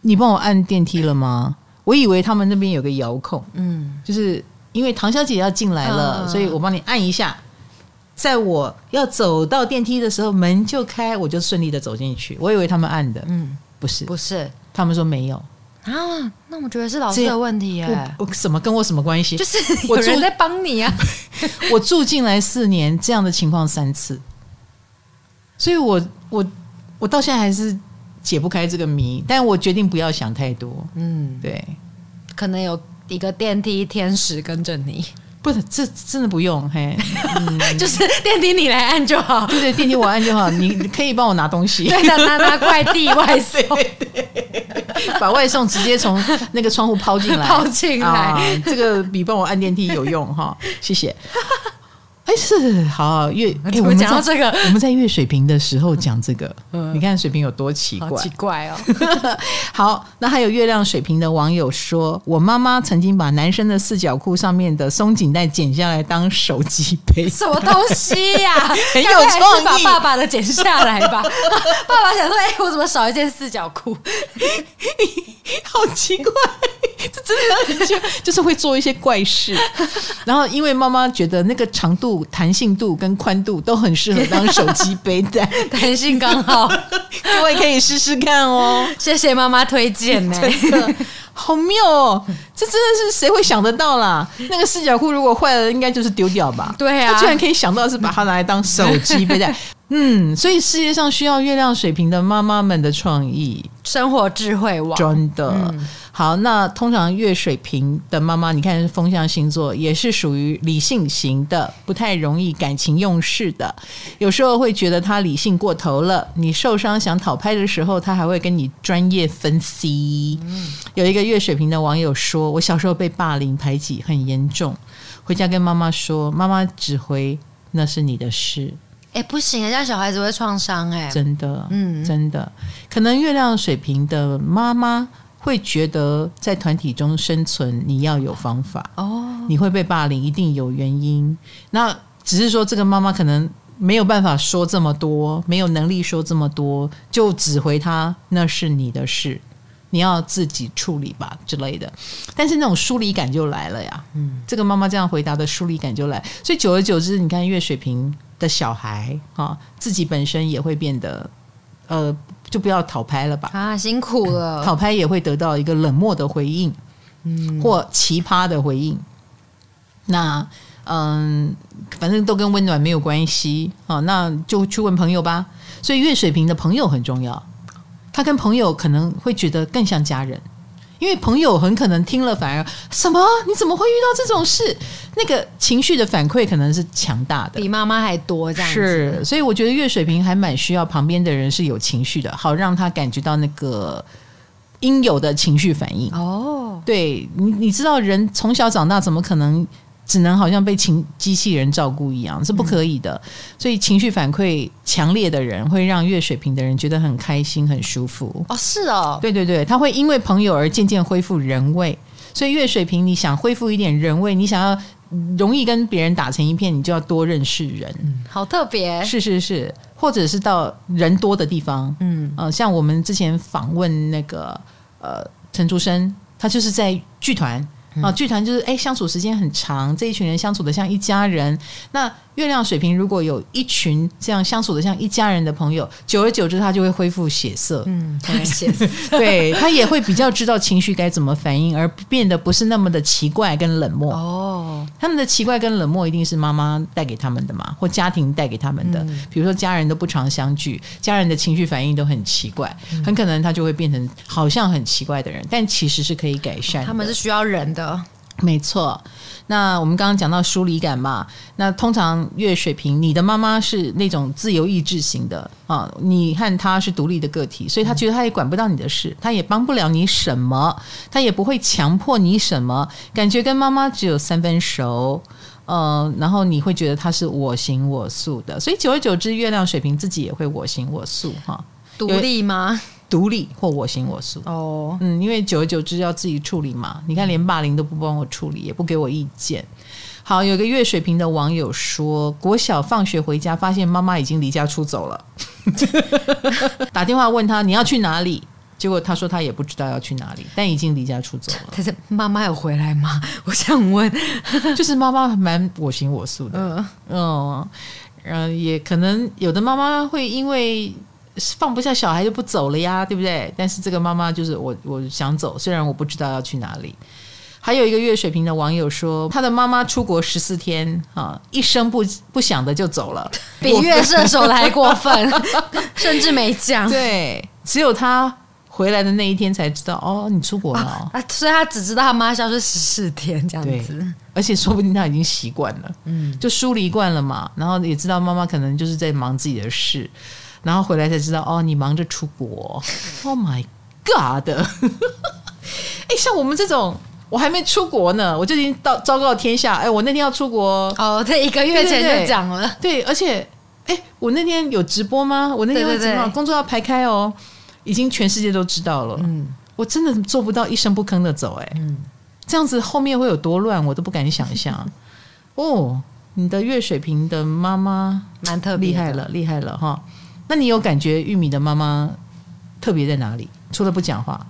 你帮我按电梯了吗？”我以为他们那边有个遥控，嗯，就是因为唐小姐要进来了，嗯、所以我帮你按一下。在我要走到电梯的时候，门就开，我就顺利的走进去。我以为他们按的，嗯，不是，不是，他们说没有啊。那我觉得是老师的问题耶。我什么跟我什么关系？就是有人在帮你啊。我住进来四年，这样的情况三次，所以我我我到现在还是解不开这个谜。但我决定不要想太多。嗯，对，可能有一个电梯天使跟着你。不是，这真的不用嘿，嗯、就是电梯你来按就好。对对，电梯我按就好。你可以帮我拿东西，对，拿拿拿快递外送，把外送直接从那个窗户抛进来，抛进来、啊，这个比帮我按电梯有用哈。谢谢。哎，是好月 哎，我们讲到这个，我们在月水瓶的时候讲这个，嗯、你看水瓶有多奇怪，奇怪哦。好，那还有月亮水瓶的网友说，我妈妈曾经把男生的四角裤上面的松紧带剪下来当手机背，什么东西呀、啊？很有创意，把爸爸的剪下来吧。爸爸想说，哎，我怎么少一件四角裤？好奇怪，这真的很就就是会做一些怪事。然后，因为妈妈觉得那个长度。弹性度跟宽度都很适合当手机背带，弹性刚好，各位可以试试看哦。谢谢妈妈推荐呢，欸好妙哦！这真的是谁会想得到啦？那个四角裤如果坏了，应该就是丢掉吧？对啊，他居然可以想到是把它拿来当手机背带。嗯，所以世界上需要月亮水瓶的妈妈们的创意，生活智慧网，真的。嗯好，那通常月水瓶的妈妈，你看是风象星座，也是属于理性型的，不太容易感情用事的。有时候会觉得他理性过头了，你受伤想讨拍的时候，他还会跟你专业分析。嗯、有一个月水瓶的网友说：“我小时候被霸凌排挤很严重，回家跟妈妈说，妈妈只回那是你的事。”哎，不行，人家小孩子会创伤哎，真的，嗯，真的，可能月亮水瓶的妈妈。会觉得在团体中生存，你要有方法哦。你会被霸凌，一定有原因。那只是说，这个妈妈可能没有办法说这么多，没有能力说这么多，就指回他那是你的事，你要自己处理吧之类的。但是那种疏离感就来了呀。嗯，这个妈妈这样回答的疏离感就来，所以久而久之，你看月水瓶的小孩啊，自己本身也会变得呃。就不要讨拍了吧啊，辛苦了。讨拍也会得到一个冷漠的回应，嗯，或奇葩的回应。那嗯，反正都跟温暖没有关系啊，那就去问朋友吧。所以月水瓶的朋友很重要，他跟朋友可能会觉得更像家人。因为朋友很可能听了反而什么？你怎么会遇到这种事？那个情绪的反馈可能是强大的，比妈妈还多这样子。是，所以我觉得月水瓶还蛮需要旁边的人是有情绪的，好让他感觉到那个应有的情绪反应。哦，对你，你知道人从小长大怎么可能？只能好像被情机器人照顾一样，是不可以的。嗯、所以情绪反馈强烈的人，会让月水瓶的人觉得很开心、很舒服。哦，是哦，对对对，他会因为朋友而渐渐恢复人味。所以月水瓶，你想恢复一点人味，你想要容易跟别人打成一片，你就要多认识人。嗯、好特别，是是是，或者是到人多的地方。嗯呃，像我们之前访问那个呃陈竹生，他就是在剧团。啊，剧团就是哎，相处时间很长，这一群人相处的像一家人。那月亮水瓶如果有一群这样相处的像一家人的朋友，久而久之，他就会恢复血色。嗯，血色，对，他也会比较知道情绪该怎么反应，而变得不是那么的奇怪跟冷漠。哦，他们的奇怪跟冷漠一定是妈妈带给他们的嘛，或家庭带给他们的。嗯，比如说家人都不常相聚，家人的情绪反应都很奇怪，很可能他就会变成好像很奇怪的人，但其实是可以改善。他们是需要人的。的。没错，那我们刚刚讲到疏离感嘛，那通常月水瓶，你的妈妈是那种自由意志型的啊，你和她是独立的个体，所以她觉得她也管不到你的事，她也帮不了你什么，她也不会强迫你什么，感觉跟妈妈只有三分熟，呃，然后你会觉得她是我行我素的，所以久而久之，月亮水瓶自己也会我行我素哈，独立吗？独立或我行我素哦，嗯，因为久而久之要自己处理嘛。你看，连霸凌都不帮我处理，也不给我意见。好，有个月水瓶的网友说，国小放学回家，发现妈妈已经离家出走了，打电话问他你要去哪里，结果他说他也不知道要去哪里，但已经离家出走了。他是妈妈有回来吗？我想问，就是妈妈蛮我行我素的，嗯嗯，嗯，也可能有的妈妈会因为放不下小孩就不走了呀，对不对？但是这个妈妈就是我，我想走，虽然我不知道要去哪里。还有一个月水瓶的网友说，他的妈妈出国十四天啊，一声不不响的就走了，比月射手还过分，甚至没讲。对，只有他回来的那一天才知道，哦，你出国了，啊，所以他只知道他妈消失十四天这样子，而且说不定他已经习惯了，嗯，就疏离惯了嘛，然后也知道妈妈可能就是在忙自己的事，然后回来才知道，哦，你忙着出国，Oh my God！哎，像我们这种。我还没出国呢，我就已经到昭告天下。哎，我那天要出国哦，这一个月前就讲了。对，而且，哎，我那天有直播吗？我那天有直播，工作要排开哦，已经全世界都知道了。嗯，我真的做不到一声不吭的走，哎，嗯，这样子后面会有多乱，我都不敢想象。哦，你的月水瓶的妈妈蛮特别，厉害了，厉害了哈。那你有感觉玉米的妈妈特别在哪里？除了不讲话。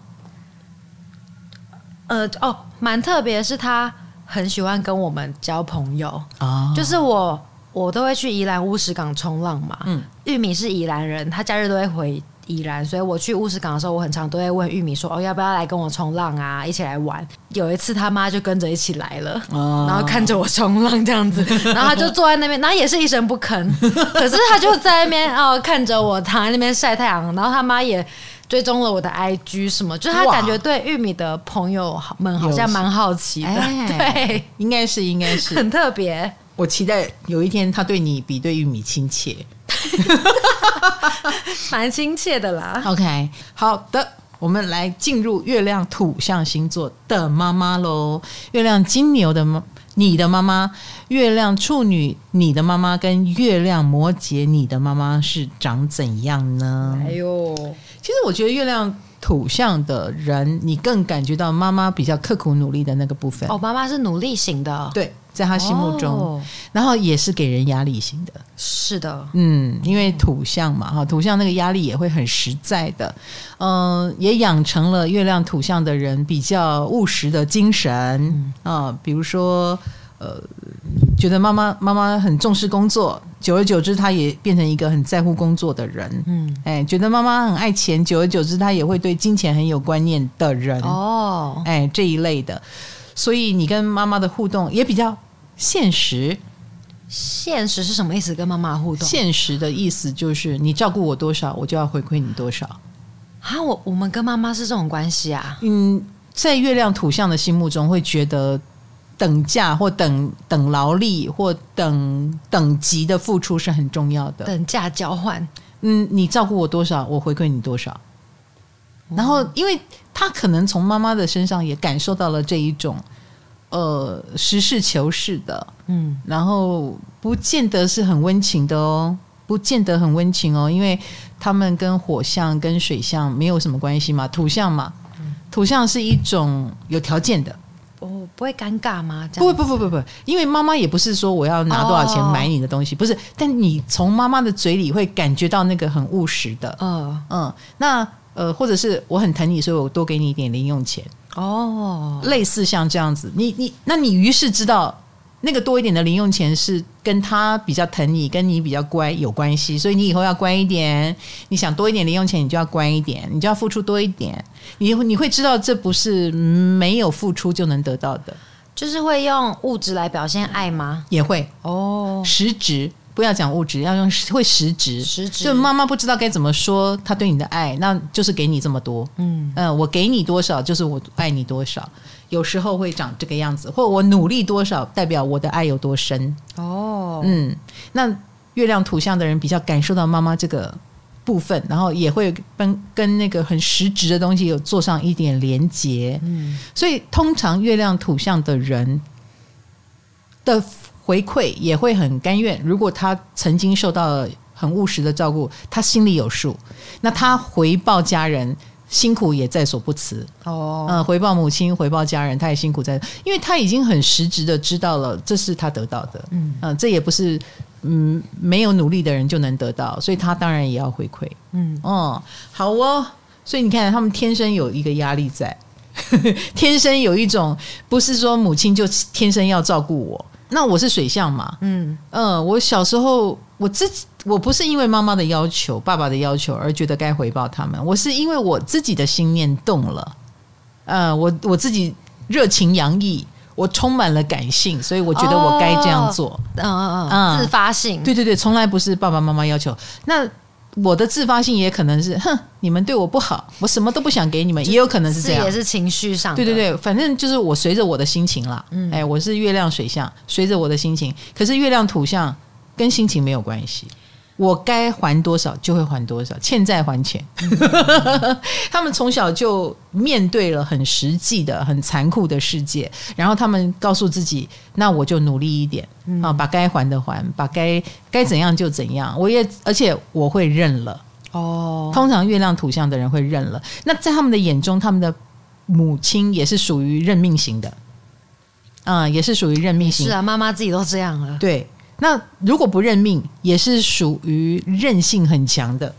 呃哦，蛮特别，是她很喜欢跟我们交朋友啊。就是我，我都会去宜兰乌石港冲浪嘛。嗯，玉米是宜兰人，他假日都会回宜兰，所以我去乌石港的时候，我很常都会问玉米说：“哦，要不要来跟我冲浪啊？一起来玩。”有一次他妈就跟着一起来了，然后看着我冲浪这样子，然后他就坐在那边，然后也是一声不吭，可是他就在那边哦看着我躺在那边晒太阳，然后他妈也。追踪了我的 IG 什么，就是他感觉对玉米的朋友们好像蛮好奇的，欸、对，应该是应该是很特别。我期待有一天他对你比对玉米亲切，蛮亲切的啦。OK，好的，我们来进入月亮土象星座的妈妈喽。月亮金牛的妈，你的妈妈；月亮处女，你的妈妈；跟月亮摩羯，你的妈妈是长怎样呢？哎呦！其实我觉得月亮土象的人，你更感觉到妈妈比较刻苦努力的那个部分。哦，妈妈是努力型的，对，在他心目中，哦、然后也是给人压力型的。是的，嗯，因为土象嘛，哈，土象那个压力也会很实在的。嗯、呃，也养成了月亮土象的人比较务实的精神啊、呃，比如说。呃，觉得妈妈妈妈很重视工作，久而久之，他也变成一个很在乎工作的人。嗯，哎，觉得妈妈很爱钱，久而久之，他也会对金钱很有观念的人。哦，哎，这一类的，所以你跟妈妈的互动也比较现实。现实是什么意思？跟妈妈互动？现实的意思就是你照顾我多少，我就要回馈你多少。啊，我我们跟妈妈是这种关系啊？嗯，在月亮土象的心目中会觉得。等价或等等劳力或等等级的付出是很重要的。等价交换，嗯，你照顾我多少，我回馈你多少。然后，因为他可能从妈妈的身上也感受到了这一种，呃，实事求是的，嗯，然后不见得是很温情的哦，不见得很温情哦，因为他们跟火象跟水象没有什么关系嘛，土象嘛，土象是一种有条件的。哦，不会尴尬吗？不会，不不不不，因为妈妈也不是说我要拿多少钱买你的东西，哦、不是。但你从妈妈的嘴里会感觉到那个很务实的，嗯嗯。那呃，或者是我很疼你，所以我多给你一点零用钱。哦，类似像这样子，你你，那你于是知道。那个多一点的零用钱是跟他比较疼你，跟你比较乖有关系，所以你以后要乖一点。你想多一点零用钱，你就要乖一点，你就要付出多一点。你你会知道这不是没有付出就能得到的，就是会用物质来表现爱吗？也会哦，实质不要讲物质，要用会实质。实质就妈妈不知道该怎么说，她对你的爱，那就是给你这么多。嗯嗯，我给你多少，就是我爱你多少。有时候会长这个样子，或我努力多少，代表我的爱有多深。哦，嗯，那月亮土象的人比较感受到妈妈这个部分，然后也会跟跟那个很实质的东西有做上一点连接。嗯，所以通常月亮土象的人的回馈也会很甘愿。如果他曾经受到了很务实的照顾，他心里有数，那他回报家人。辛苦也在所不辞哦，嗯，回报母亲，回报家人，他也辛苦在，因为他已经很实质的知道了，这是他得到的，嗯，嗯，这也不是嗯没有努力的人就能得到，所以他当然也要回馈，嗯，哦，好哦，所以你看，他们天生有一个压力在，天生有一种不是说母亲就天生要照顾我。那我是水象嘛，嗯。嗯、呃，我小时候我自己我不是因为妈妈的要求、爸爸的要求而觉得该回报他们，我是因为我自己的心念动了，呃，我我自己热情洋溢，我充满了感性，所以我觉得我该这样做，嗯嗯嗯，自发性，对对对，从来不是爸爸妈妈要求。那。我的自发性也可能是，哼，你们对我不好，我什么都不想给你们，也有可能是这样，也是情绪上。对对对，反正就是我随着我的心情啦。嗯，哎，我是月亮水象，随着我的心情。可是月亮土象跟心情没有关系。我该还多少就会还多少，欠债还钱。他们从小就面对了很实际的、很残酷的世界，然后他们告诉自己：“那我就努力一点啊，把该还的还，把该该怎样就怎样。”我也而且我会认了哦。通常月亮土象的人会认了。那在他们的眼中，他们的母亲也是属于认命型的，嗯，也是属于认命型。是啊，妈妈自己都这样了。对。那如果不认命，也是属于韧性很强的，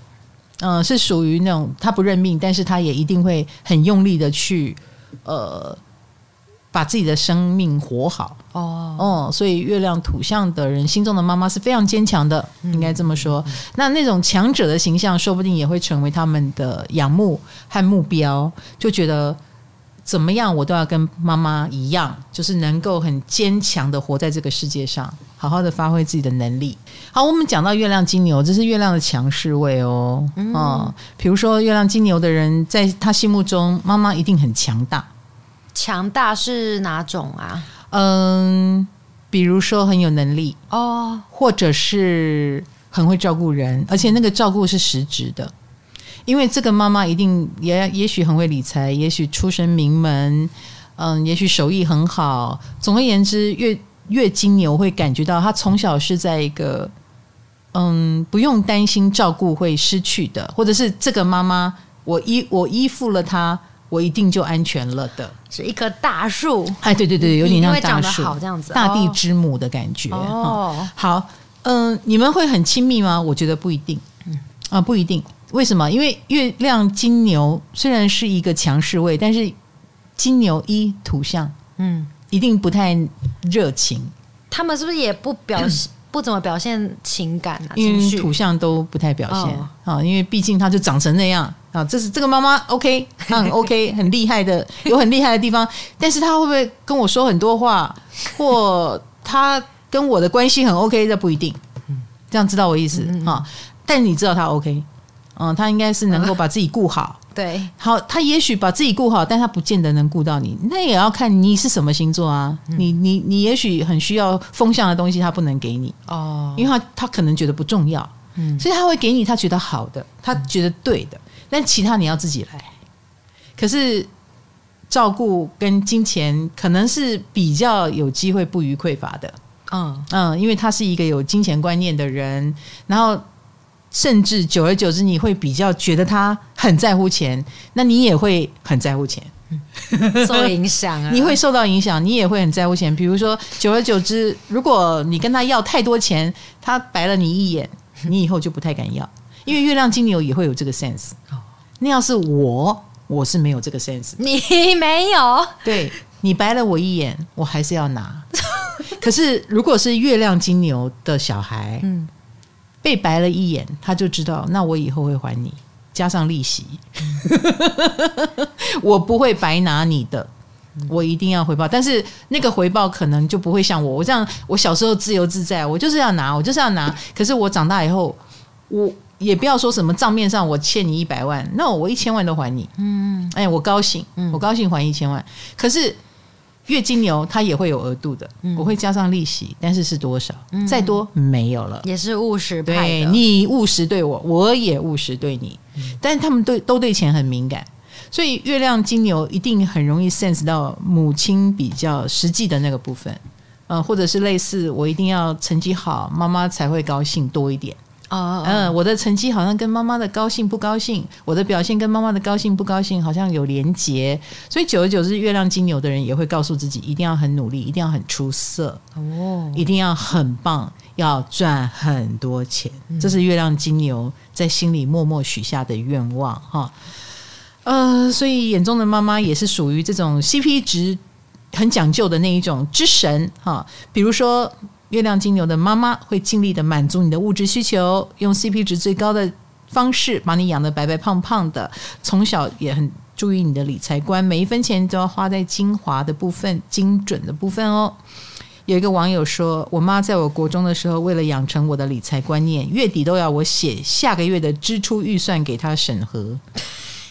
嗯、呃，是属于那种他不认命，但是他也一定会很用力的去，呃，把自己的生命活好。哦哦，所以月亮土象的人心中的妈妈是非常坚强的，应该这么说。嗯、那那种强者的形象，说不定也会成为他们的仰慕和目标，就觉得。怎么样，我都要跟妈妈一样，就是能够很坚强的活在这个世界上，好好的发挥自己的能力。好，我们讲到月亮金牛，这是月亮的强势位哦。嗯，哦，比如说月亮金牛的人，在他心目中，妈妈一定很强大。强大是哪种啊？嗯，比如说很有能力哦，或者是很会照顾人，而且那个照顾是实质的。因为这个妈妈一定也也许很会理财，也许出身名门，嗯，也许手艺很好。总而言之，月月金牛会感觉到她从小是在一个嗯不用担心照顾会失去的，或者是这个妈妈我依我依附了她，我一定就安全了的，是一棵大树。哎，对对对，有点像大树，好这样子，大地之母的感觉。哦，好，嗯，你们会很亲密吗？我觉得不一定，嗯啊，不一定。为什么？因为月亮金牛虽然是一个强势位，但是金牛一土象，嗯，一定不太热情。他们是不是也不表现，不怎么表现情感啊？因为土象都不太表现啊、哦，因为毕竟他就长成那样啊。这是这个妈妈 OK，她很 OK，很厉害的，有很厉害的地方。但是他会不会跟我说很多话，或他跟我的关系很 OK？这不一定。这样知道我意思啊？但你知道他 OK。嗯，他应该是能够把自己顾好。对，好，他也许把自己顾好，但他不见得能顾到你。那也要看你是什么星座啊。嗯、你你你也许很需要风向的东西，他不能给你哦，因为他他可能觉得不重要，嗯，所以他会给你他觉得好的，他觉得对的，但其他你要自己来。可是照顾跟金钱可能是比较有机会不予匮乏的。嗯嗯，因为他是一个有金钱观念的人，然后。甚至久而久之，你会比较觉得他很在乎钱，那你也会很在乎钱，受影响啊。你会受到影响，你也会很在乎钱。比如说，久而久之，如果你跟他要太多钱，他白了你一眼，你以后就不太敢要。因为月亮金牛也会有这个 sense。那要是我，我是没有这个 sense。你没有？对，你白了我一眼，我还是要拿。可是如果是月亮金牛的小孩，嗯。被白了一眼，他就知道，那我以后会还你，加上利息，我不会白拿你的，我一定要回报。但是那个回报可能就不会像我，我这样，我小时候自由自在，我就是要拿，我就是要拿。可是我长大以后，我也不要说什么账面上我欠你一百万，那我一千万都还你。嗯，哎，我高兴，我高兴还一千万。可是。月金牛它也会有额度的，嗯、我会加上利息，但是是多少？嗯、再多没有了，也是务实派的。对，你务实对我，我也务实对你，嗯、但是他们对都对钱很敏感，所以月亮金牛一定很容易 sense 到母亲比较实际的那个部分，呃，或者是类似我一定要成绩好，妈妈才会高兴多一点。哦，嗯，我的成绩好像跟妈妈的高兴不高兴，我的表现跟妈妈的高兴不高兴好像有连结，所以久而久之，月亮金牛的人也会告诉自己，一定要很努力，一定要很出色，哦，一定要很棒，要赚很多钱，这是月亮金牛在心里默默许下的愿望哈。呃，所以眼中的妈妈也是属于这种 CP 值很讲究的那一种之神哈。比如说，月亮金牛的妈妈会尽力的满足你的物质需求，用 CP 值最高的方式把你养得白白胖胖的。从小也很注意你的理财观，每一分钱都要花在精华的部分、精准的部分哦。有一个网友说，我妈在我国中的时候，为了养成我的理财观念，月底都要我写下个月的支出预算给她审核。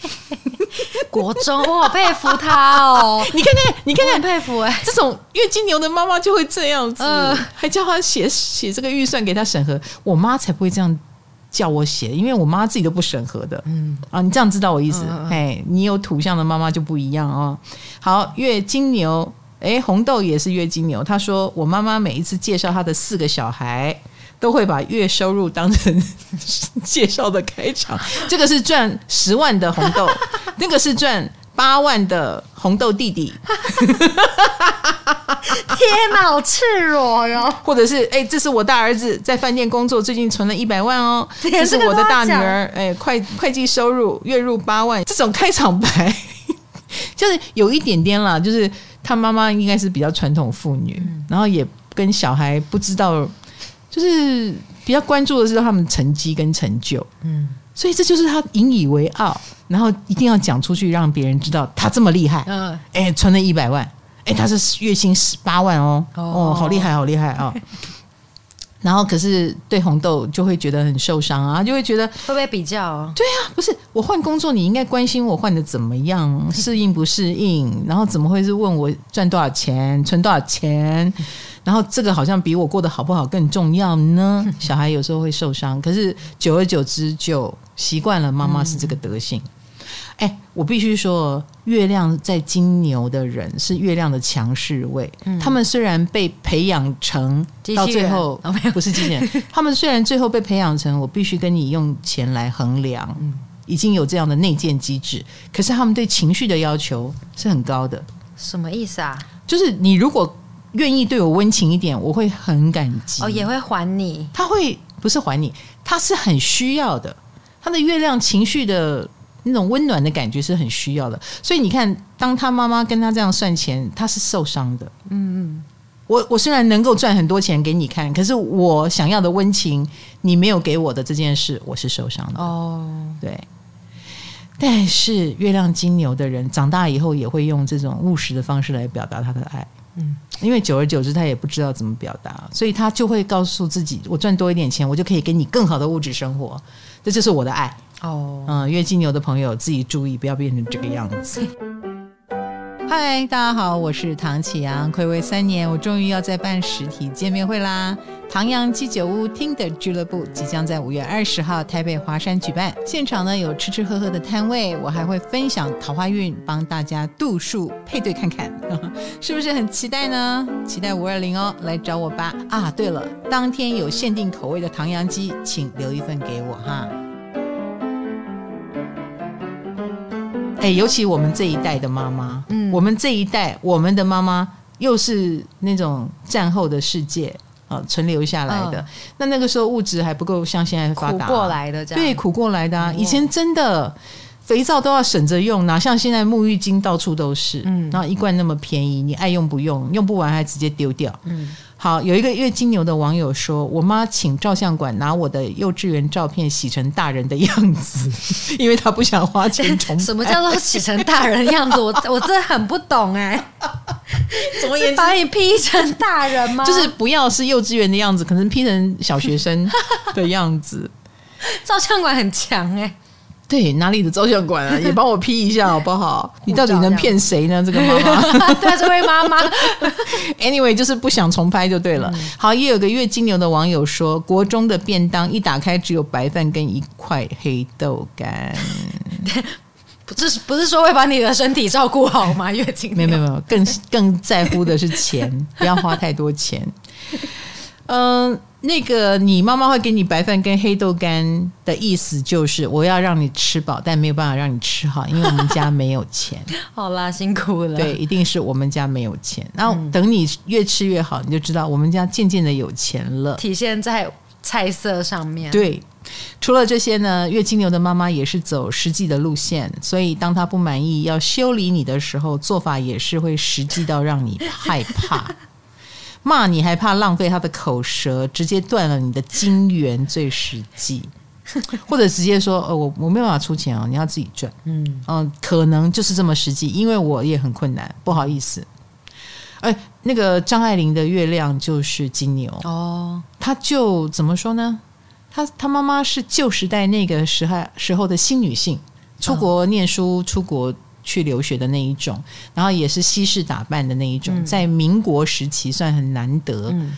国中，我好佩服他哦！你看看，你看看，佩服哎！这种月金牛的妈妈就会这样子，呃、还叫他写写这个预算给他审核。我妈才不会这样叫我写，因为我妈自己都不审核的。嗯啊，你这样知道我意思？哎、呃，你有土象的妈妈就不一样哦。好，月金牛，哎，红豆也是月金牛。他说，我妈妈每一次介绍他的四个小孩。都会把月收入当成 介绍的开场，这个是赚十万的红豆，那个是赚八万的红豆弟弟。天哪，好赤裸哟！或者是哎，这是我大儿子在饭店工作，最近存了一百万哦。这是我的大女儿，哎，会会计收入月入八万。这种开场白就是有一点点啦，就是他妈妈应该是比较传统妇女，然后也跟小孩不知道。就是比较关注的是他们成绩跟成就，嗯，所以这就是他引以为傲，然后一定要讲出去，让别人知道他这么厉害，嗯，哎，存了一百万，哎，他是月薪十八万哦，哦，好厉害，好厉害啊！然后可是对红豆就会觉得很受伤啊，就会觉得会不会比较？对啊，不是我换工作，你应该关心我换的怎么样，适应不适应，然后怎么会是问我赚多少钱，存多少钱？然后这个好像比我过得好不好更重要呢？小孩有时候会受伤，可是久而久之就习惯了妈妈是这个德性。哎、嗯，我必须说，月亮在金牛的人是月亮的强势位。嗯、他们虽然被培养成到最后不是机器人，他们虽然最后被培养成我必须跟你用钱来衡量，已经有这样的内建机制，可是他们对情绪的要求是很高的。什么意思啊？就是你如果。愿意对我温情一点，我会很感激。哦，也会还你。他会不是还你，他是很需要的。他的月亮情绪的那种温暖的感觉是很需要的。所以你看，当他妈妈跟他这样算钱，他是受伤的。嗯嗯。我我虽然能够赚很多钱给你看，可是我想要的温情你没有给我的这件事，我是受伤的。哦，对。但是月亮金牛的人长大以后也会用这种务实的方式来表达他的爱。嗯，因为久而久之，他也不知道怎么表达，所以他就会告诉自己：我赚多一点钱，我就可以给你更好的物质生活。这就是我的爱。哦，嗯，月金牛的朋友自己注意，不要变成这个样子。嗨，大家好，我是唐启阳。睽违三年，我终于要再办实体见面会啦！唐阳鸡酒屋听的俱乐部即将在五月二十号台北华山举办，现场呢有吃吃喝喝的摊位，我还会分享桃花运，帮大家度数配对看看，是不是很期待呢？期待五二零哦，来找我吧！啊，对了，当天有限定口味的唐阳鸡，请留一份给我哈。哎，尤其我们这一代的妈妈，嗯，我们这一代，我们的妈妈又是那种战后的世界啊，存留下来的。嗯、那那个时候物质还不够像现在发达，苦过来的这样，对，苦过来的啊。以前真的肥皂都要省着用，哪像现在沐浴巾到处都是，嗯，然后一罐那么便宜，你爱用不用，用不完还直接丢掉，嗯。好，有一个月金牛的网友说：“我妈请照相馆拿我的幼稚园照片洗成大人的样子，因为她不想花钱重拍。”什么叫做洗成大人的样子？我我真的很不懂哎、欸。怎么也把你 P 成大人吗？就是不要是幼稚园的样子，可能 P 成小学生的样子。照相馆很强哎、欸。对，哪里的照相馆啊？也帮我 P 一下好不好？你到底能骗谁呢？这个妈妈，对，这位妈妈。Anyway，就是不想重拍就对了。嗯、好，也有个月金牛的网友说，国中的便当一打开只有白饭跟一块黑豆干。不是不是说会把你的身体照顾好吗？月金牛，没有没有，更更在乎的是钱，不要花太多钱。嗯。那个，你妈妈会给你白饭跟黑豆干的意思就是，我要让你吃饱，但没有办法让你吃好，因为我们家没有钱。好啦，辛苦了。对，一定是我们家没有钱。然后等你越吃越好，你就知道我们家渐渐的有钱了。体现在菜色上面。对，除了这些呢，月金牛的妈妈也是走实际的路线，所以当她不满意要修理你的时候，做法也是会实际到让你害怕。骂你还怕浪费他的口舌，直接断了你的金源最实际，或者直接说：“呃，我我没有办法出钱哦，你要自己赚。”嗯嗯、呃，可能就是这么实际，因为我也很困难，不好意思。哎，那个张爱玲的月亮就是金牛哦，她就怎么说呢？她她妈妈是旧时代那个时候时候的新女性，出国念书，出国。去留学的那一种，然后也是西式打扮的那一种，在民国时期算很难得。嗯、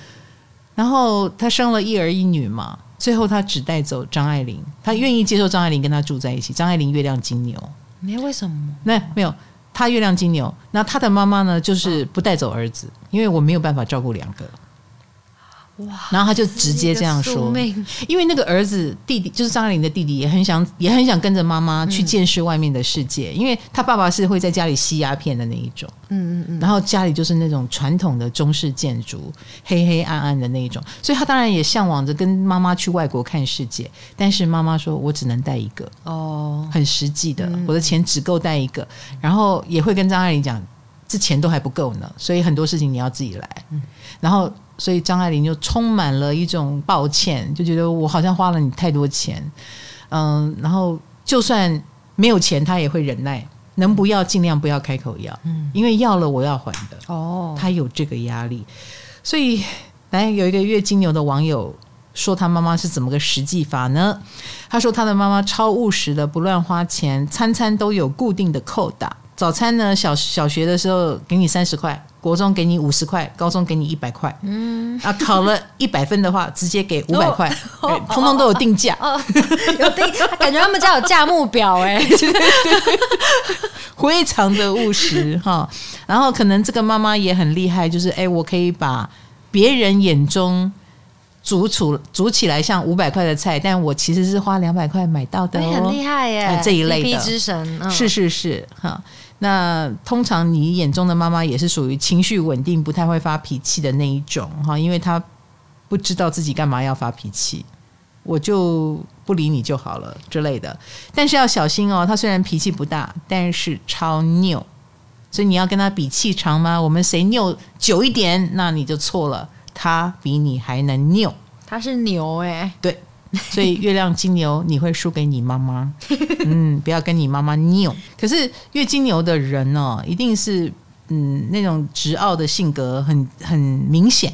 然后他生了一儿一女嘛，最后他只带走张爱玲，他愿意接受张爱玲跟他住在一起。张爱玲月亮金牛，没为什么？那没有，他月亮金牛，那他的妈妈呢，就是不带走儿子，因为我没有办法照顾两个。哇！然后他就直接这样说，因为那个儿子弟弟就是张爱玲的弟弟，也很想也很想跟着妈妈去见识外面的世界，嗯、因为他爸爸是会在家里吸鸦片的那一种，嗯嗯嗯，然后家里就是那种传统的中式建筑，黑黑暗暗的那一种，所以他当然也向往着跟妈妈去外国看世界，但是妈妈说：“我只能带一个哦，很实际的，我的钱只够带一个。”然后也会跟张爱玲讲：“这钱都还不够呢，所以很多事情你要自己来。”嗯然后。所以张爱玲就充满了一种抱歉，就觉得我好像花了你太多钱，嗯，然后就算没有钱，她也会忍耐，能不要尽量不要开口要，嗯，因为要了我要还的，哦，她有这个压力。所以来有一个月金牛的网友说，他妈妈是怎么个实际法呢？他说他的妈妈超务实的，不乱花钱，餐餐都有固定的扣打。早餐呢，小小学的时候给你三十块，国中给你五十块，高中给你一百块。嗯，啊，考了一百分的话，直接给 五百块，通通都有定价。哦，有定，感觉他们家有价目表哎，非常的务实哈。然后可能这个妈妈也很厉害，就是哎，我可以把别人眼中煮出煮起来像五百块的菜，但我其实是花两百块买到的，很厉害耶，这一类的之神，是是是哈。那通常你眼中的妈妈也是属于情绪稳定、不太会发脾气的那一种哈，因为她不知道自己干嘛要发脾气，我就不理你就好了之类的。但是要小心哦，她虽然脾气不大，但是超拗，所以你要跟她比气长吗？我们谁拗久一点，那你就错了。她比你还能拗，她是牛哎，对。所以月亮金牛，你会输给你妈妈。嗯，不要跟你妈妈拗。可是月金牛的人哦，一定是嗯那种执傲的性格很很明显。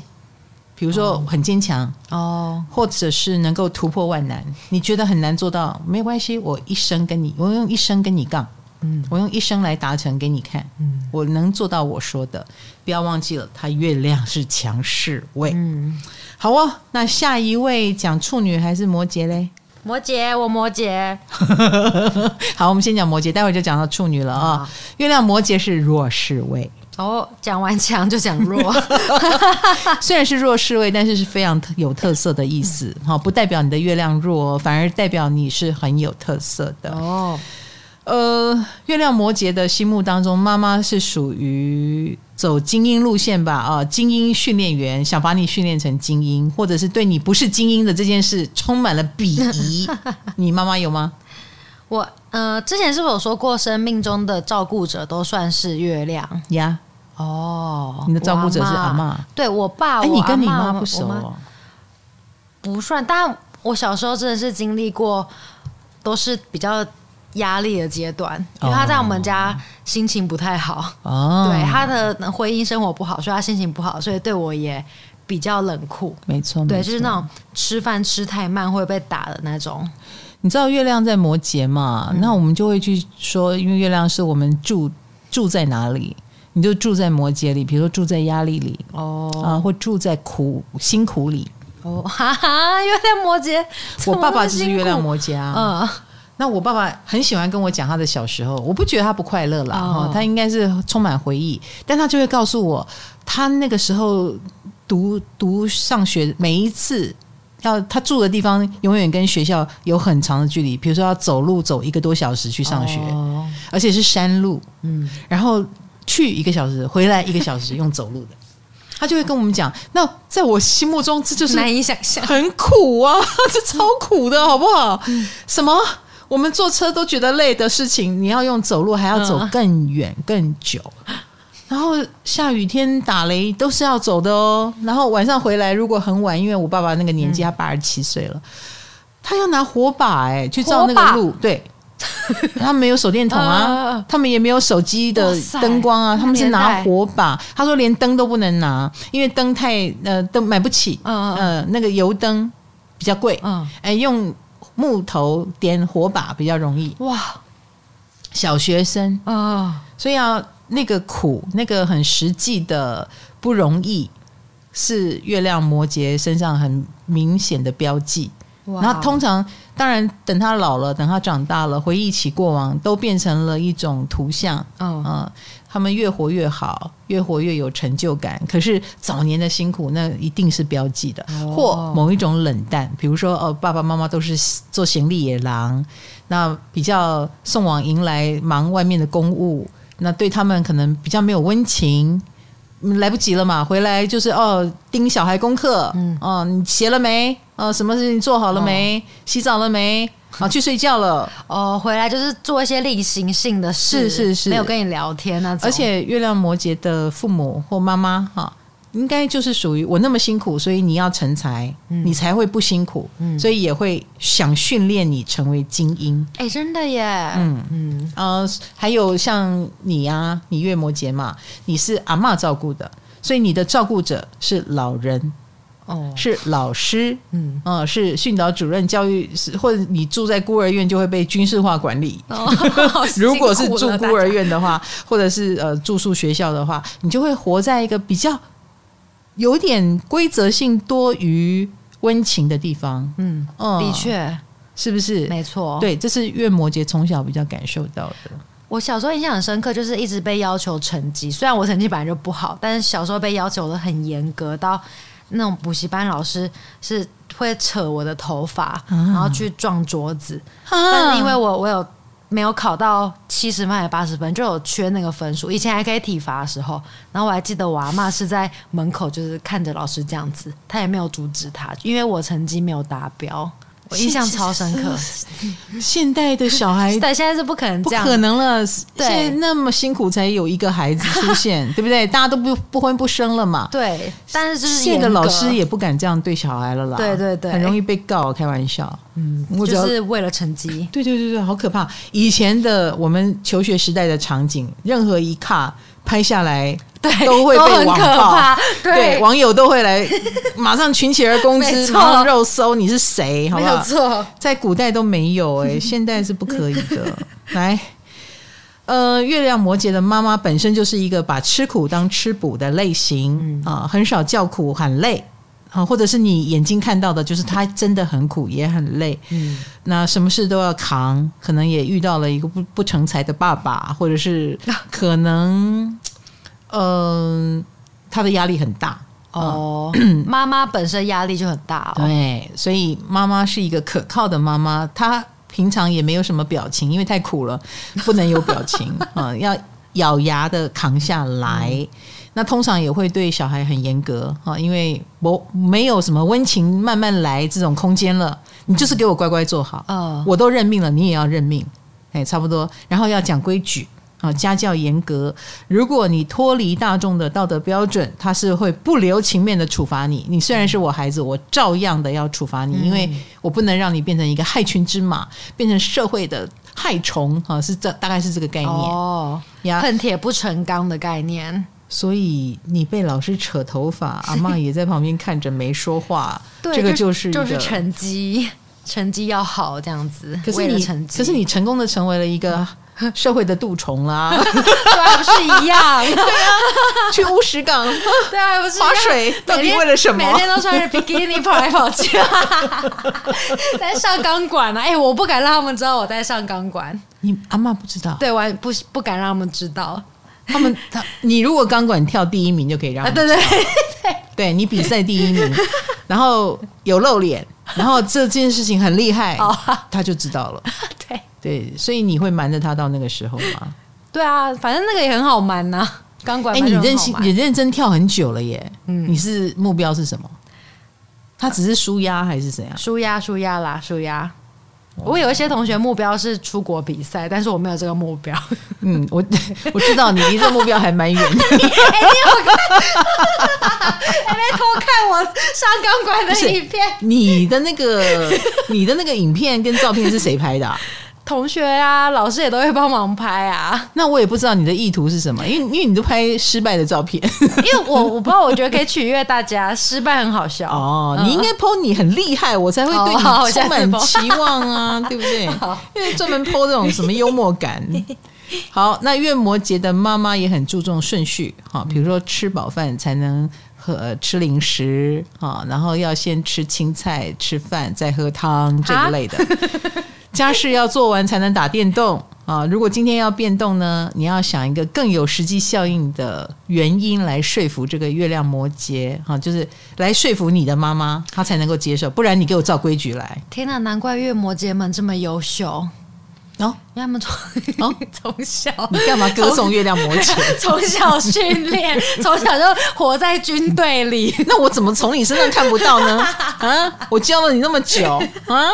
比如说很坚强哦，或者是能够突破万难。你觉得很难做到，没关系，我一生跟你，我用一生跟你杠。嗯，我用一生来达成给你看。嗯，我能做到我说的。不要忘记了，他月亮是强势位。嗯。好哦，那下一位讲处女还是摩羯嘞？摩羯，我摩羯。好，我们先讲摩羯，待会就讲到处女了啊、哦。月亮摩羯是弱势位哦，讲完强就讲弱。虽然是弱势位，但是是非常有特色的意思。好，不代表你的月亮弱，反而代表你是很有特色的哦。呃，月亮摩羯的心目当中，妈妈是属于走精英路线吧？啊，精英训练员想把你训练成精英，或者是对你不是精英的这件事充满了鄙夷。你妈妈有吗？我呃，之前是不是有说过，生命中的照顾者都算是月亮呀？哦，你的照顾者是阿妈？对我爸，哎，你跟你妈不熟哦？不算，但我小时候真的是经历过，都是比较。压力的阶段，因为他在我们家心情不太好，哦、对他的婚姻生活不好，所以他心情不好，所以对我也比较冷酷。没错，对，就是那种吃饭吃太慢会被打的那种。你知道月亮在摩羯嘛？嗯、那我们就会去说，因为月亮是我们住住在哪里，你就住在摩羯里，比如说住在压力里哦，啊，或住在苦辛苦里哦，哈哈，月亮摩羯，我爸爸就是月亮摩羯啊，嗯。那我爸爸很喜欢跟我讲他的小时候，我不觉得他不快乐啦，哈、oh.，他应该是充满回忆，但他就会告诉我，他那个时候读读上学，每一次要他住的地方永远跟学校有很长的距离，比如说要走路走一个多小时去上学，oh. 而且是山路，嗯，然后去一个小时，回来一个小时，用走路的。他就会跟我们讲，那在我心目中这就是难以想象，很苦啊，这超苦的，好不好？什么我们坐车都觉得累的事情，你要用走路还要走更远更久，然后下雨天打雷都是要走的哦。然后晚上回来如果很晚，因为我爸爸那个年纪，他八十七岁了，他要拿火把哎去照那个路，对。他们没有手电筒 啊，他们也没有手机的灯光啊，他们是拿火把。他说连灯都不能拿，因为灯太呃灯买不起，嗯呃那个油灯比较贵，嗯哎用木头点火把比较容易。哇，小学生啊，所以要那个苦，那个很实际的不容易，是月亮摩羯身上很明显的标记。然后通常，当然等他老了，等他长大了，回忆起过往，都变成了一种图像。嗯、呃，他们越活越好，越活越有成就感。可是早年的辛苦，那一定是标记的，哦、或某一种冷淡。比如说，哦，爸爸妈妈都是做行李野狼，那比较送往迎来忙外面的公务，那对他们可能比较没有温情。来不及了嘛，回来就是哦，盯小孩功课，嗯，哦，你写了没？哦，什么事情做好了没？哦、洗澡了没？啊，去睡觉了。哦，回来就是做一些例行性的事，是是是，没有跟你聊天那种。而且月亮摩羯的父母或妈妈哈。应该就是属于我那么辛苦，所以你要成才，嗯、你才会不辛苦，嗯、所以也会想训练你成为精英。哎、欸，真的耶，嗯嗯呃，还有像你啊，你月摩羯嘛，你是阿嬷照顾的，所以你的照顾者是老人，哦，是老师，嗯嗯、呃，是训导主任、教育，或者你住在孤儿院就会被军事化管理。哦、如果是住孤儿院的话，或者是呃住宿学校的话，你就会活在一个比较。有点规则性多于温情的地方，嗯，的确，是不是？没错，对，这是月摩羯从小比较感受到的。我小时候印象很深刻，就是一直被要求成绩，虽然我成绩本来就不好，但是小时候被要求的很严格，到那种补习班老师是会扯我的头发，啊、然后去撞桌子，啊、但是因为我我有。没有考到七十分还是八十分，就有缺那个分数。以前还可以体罚的时候，然后我还记得我阿妈是在门口，就是看着老师这样子，她也没有阻止他，因为我成绩没有达标。我印象超深刻。现代的小孩，对，现在是不可能这样，不可能了。对，现在那么辛苦才有一个孩子出现，对不对？大家都不不婚不生了嘛。对，但是就是现在的老师也不敢这样对小孩了啦。对对对，很容易被告，开玩笑。嗯，我就是为了成绩。对对对对，好可怕。以前的我们求学时代的场景，任何一卡拍下来。对，都会被网暴，对，对，网友都会来，马上群起而攻之，马上肉搜你是谁，好不好？没错，在古代都没有哎、欸，现在是不可以的。来，呃，月亮摩羯的妈妈本身就是一个把吃苦当吃补的类型啊、呃，很少叫苦喊累啊，或者是你眼睛看到的，就是他真的很苦也很累。嗯，那什么事都要扛，可能也遇到了一个不不成才的爸爸，或者是 可能。嗯，他的压力很大哦。妈妈本身压力就很大哦。对，所以妈妈是一个可靠的妈妈。她平常也没有什么表情，因为太苦了，不能有表情 啊，要咬牙的扛下来。嗯、那通常也会对小孩很严格啊，因为我没有什么温情慢慢来这种空间了。你就是给我乖乖做好，嗯、我都认命了，你也要认命。哎，差不多。然后要讲规矩。啊，家教严格，如果你脱离大众的道德标准，他是会不留情面的处罚你。你虽然是我孩子，我照样的要处罚你，因为我不能让你变成一个害群之马，变成社会的害虫。哈，是这大概是这个概念哦，恨铁不成钢的概念。所以你被老师扯头发，阿嬷也在旁边看着没说话。对，这个就是就是成绩，成绩要好这样子。可是你，可是你成功的成为了一个。社会的蠹虫啦，对，不是一样？对啊，去乌石港，对啊，不是划水，到底为了什么？每天都穿着比基尼跑来跑去，在上钢管啊。哎，我不敢让他们知道我在上钢管。你阿妈不知道？对，我不不敢让他们知道。他们他，你如果钢管跳第一名就可以让。对对对，对你比赛第一名，然后有露脸，然后这件事情很厉害，他就知道了。对。对，所以你会瞒着他到那个时候吗？对啊，反正那个也很好瞒呐、啊。钢管。哎，你认真你认真跳很久了耶。嗯，你是目标是什么？他只是舒压还是怎样？舒压，舒压啦，舒压。我有一些同学目标是出国比赛，但是我没有这个目标。嗯，我我知道你离这个目标还蛮远的。哎，你有看？还没偷看我上钢管的影片？你的那个，你的那个影片跟照片是谁拍的啊？同学呀、啊，老师也都会帮忙拍啊。那我也不知道你的意图是什么，因为因为你都拍失败的照片。因为我我不知道，我觉得可以取悦大家，失败很好笑哦。嗯、你应该 po 你很厉害，我才会对你充满期望啊，对不对？因为专门 po 这种什么幽默感。好，那月摩羯的妈妈也很注重顺序，哈，比如说吃饱饭才能喝吃零食哈，然后要先吃青菜、吃饭再喝汤这一类的。家事要做完才能打电动啊！如果今天要变动呢，你要想一个更有实际效应的原因来说服这个月亮摩羯哈，就是来说服你的妈妈，她才能够接受。不然你给我照规矩来。天哪，难怪月摩羯们这么优秀。哦，他们从哦 从小，你干嘛歌颂月亮摩羯？从小训练，从小就活在军队里。那我怎么从你身上看不到呢？啊，我教了你那么久啊，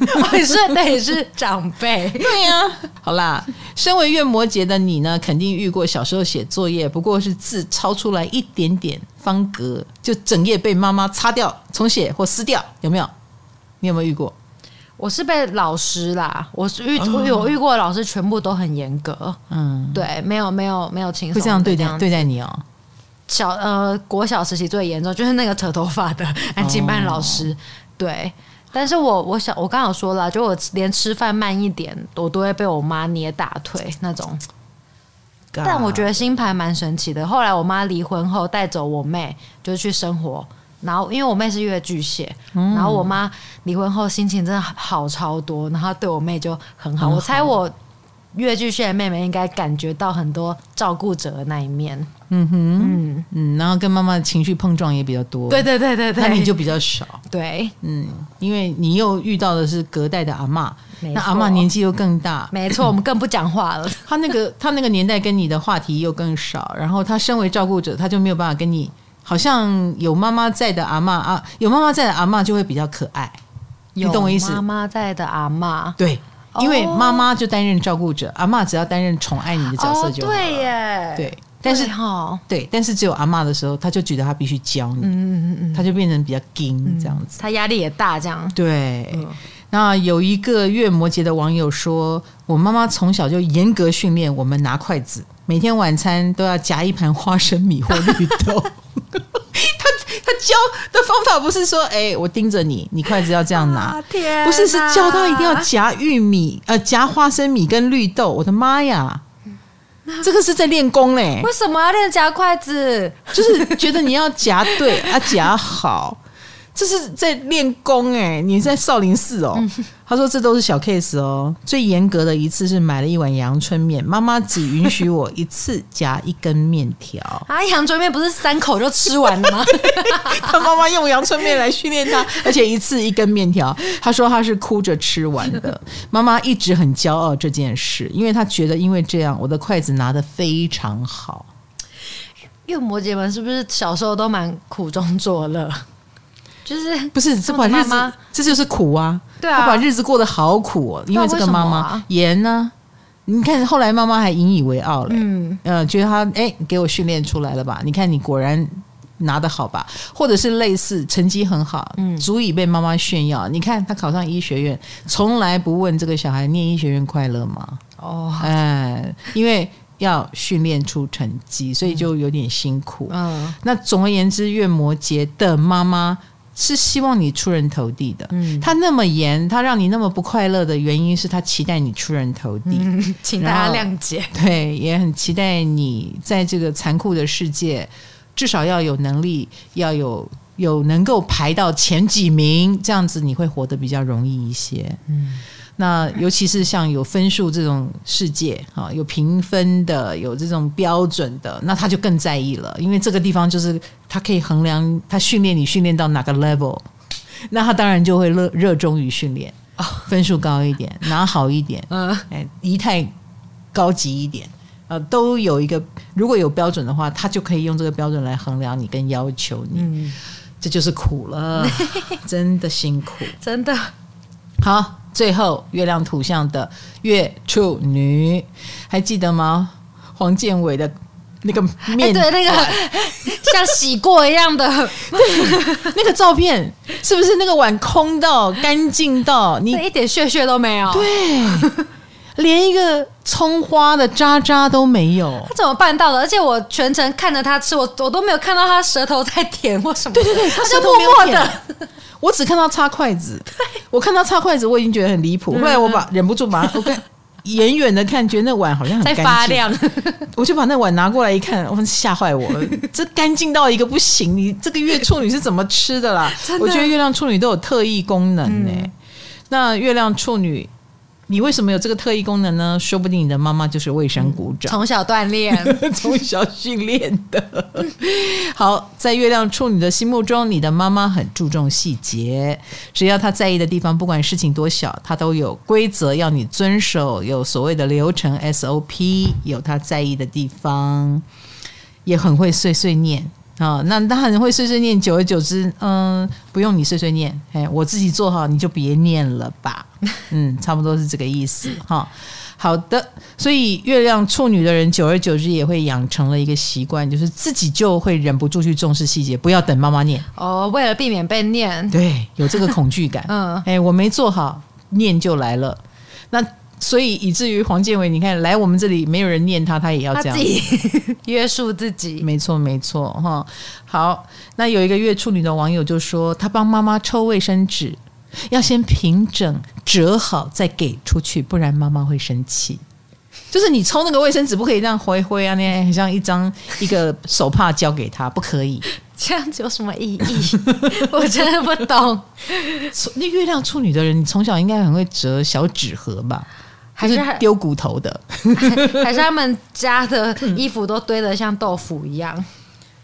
我是得是长辈。对呀、啊，好啦，身为月摩羯的你呢，肯定遇过小时候写作业，不过是字抄出来一点点方格，就整页被妈妈擦掉、重写或撕掉，有没有？你有没有遇过？我是被老师啦，我是遇我有遇过的老师，全部都很严格。嗯，对，没有没有没有轻松，会这样对待对待你哦。小呃，国小时期最严重就是那个扯头发的 安静班老师。哦、对，但是我我想我刚好说了，就我连吃饭慢一点，我都会被我妈捏大腿那种。但我觉得星盘蛮神奇的。后来我妈离婚后带走我妹，就去生活。然后，因为我妹是月巨蟹，嗯、然后我妈离婚后心情真的好超多，然后对我妹就很好。很好，我猜我月巨蟹的妹妹应该感觉到很多照顾者的那一面。嗯哼，嗯嗯，然后跟妈妈的情绪碰撞也比较多。对对对对对，那你就比较少。对，嗯，因为你又遇到的是隔代的阿嬷，错那阿嬷年纪又更大。没错，我们更不讲话了。他那个他那个年代跟你的话题又更少，然后他身为照顾者，他就没有办法跟你。好像有妈妈在的阿嬷啊，有妈妈在的阿嬷就会比较可爱，你懂我意思？妈妈在的阿嬷，对，因为妈妈就担任照顾者，阿嬷只要担任宠爱你的角色就好了。对耶，对，但是哈，对，但是只有阿嬷的时候，他就觉得他必须教你，嗯嗯嗯，他就变成比较硬这样子，他压力也大，这样。对，那有一个月摩羯的网友说，我妈妈从小就严格训练我们拿筷子，每天晚餐都要夹一盘花生米或绿豆。他他教的方法不是说，哎、欸，我盯着你，你筷子要这样拿，啊、不是，是教他一定要夹玉米，呃，夹花生米跟绿豆。我的妈呀，这个是在练功嘞！为什么要练夹筷子？就是觉得你要夹对啊，夹好。这是在练功哎！你在少林寺哦。他说这都是小 case 哦。最严格的一次是买了一碗阳春面，妈妈只允许我一次夹一根面条 啊。阳春面不是三口就吃完了吗？他妈妈用阳春面来训练他，而且一次一根面条。他说他是哭着吃完的。妈妈一直很骄傲这件事，因为他觉得因为这样我的筷子拿得非常好。月摩羯们是不是小时候都蛮苦中作乐？就是不是这把日子，这就是苦啊！对啊，他把日子过得好苦哦，因为这个妈妈严呢。你看后来妈妈还引以为傲了，嗯呃，觉得他哎，给我训练出来了吧？你看你果然拿得好吧？或者是类似成绩很好，嗯，足以被妈妈炫耀。你看他考上医学院，从来不问这个小孩念医学院快乐吗？哦，哎，因为要训练出成绩，所以就有点辛苦。嗯，那总而言之，月摩羯的妈妈。是希望你出人头地的，嗯，他那么严，他让你那么不快乐的原因是他期待你出人头地，嗯，请大家谅解。对，也很期待你在这个残酷的世界，至少要有能力，要有有能够排到前几名，这样子你会活得比较容易一些。嗯。那尤其是像有分数这种世界啊，有评分的，有这种标准的，那他就更在意了，因为这个地方就是他可以衡量他训练你训练到哪个 level，那他当然就会热热衷于训练，分数高一点，拿好一点，嗯，哎，仪态高级一点，呃，都有一个如果有标准的话，他就可以用这个标准来衡量你跟要求你，嗯、这就是苦了，真的辛苦，真的。好，最后月亮图像的月处女，还记得吗？黄建伟的那个面、欸，对，那个 像洗过一样的，对，那个照片是不是那个碗空到干净到你一点屑屑都没有？对，连一个葱花的渣渣都没有。他怎么办到的？而且我全程看着他吃，我我都没有看到他舌头在舔或什么。对对对，他舌头默默的。我只看到擦筷子，我看到擦筷子，我已经觉得很离谱。后来我把忍不住把它，我看远远的看，觉得那碗好像很发亮。我就把那碗拿过来一看，我吓坏我了，这干净到一个不行。你这个月处女是怎么吃的啦？的我觉得月亮处女都有特异功能呢、欸。嗯、那月亮处女。你为什么有这个特异功能呢？说不定你的妈妈就是卫生股长，从小锻炼，从小训练的。好，在月亮处女的心目中，你的妈妈很注重细节，只要她在意的地方，不管事情多小，她都有规则要你遵守，有所谓的流程 SOP，有她在意的地方，也很会碎碎念。啊、哦，那他很会碎碎念，久而久之，嗯，不用你碎碎念，哎，我自己做好，你就别念了吧，嗯，差不多是这个意思哈、哦。好的，所以月亮处女的人，久而久之也会养成了一个习惯，就是自己就会忍不住去重视细节，不要等妈妈念。哦，为了避免被念，对，有这个恐惧感。嗯，哎，我没做好，念就来了。那。所以以至于黄建伟，你看来我们这里没有人念他，他也要这样子 约束自己。没错，没错，哈。好，那有一个月处女的网友就说，他帮妈妈抽卫生纸，要先平整折好再给出去，不然妈妈会生气。就是你抽那个卫生纸，不可以这样挥挥啊，那很像一张一个手帕交给他，不可以。这样子有什么意义？我真的不懂。那月亮处女的人，你从小应该很会折小纸盒吧？还是丢骨头的，还是他们家的衣服都堆得像豆腐一样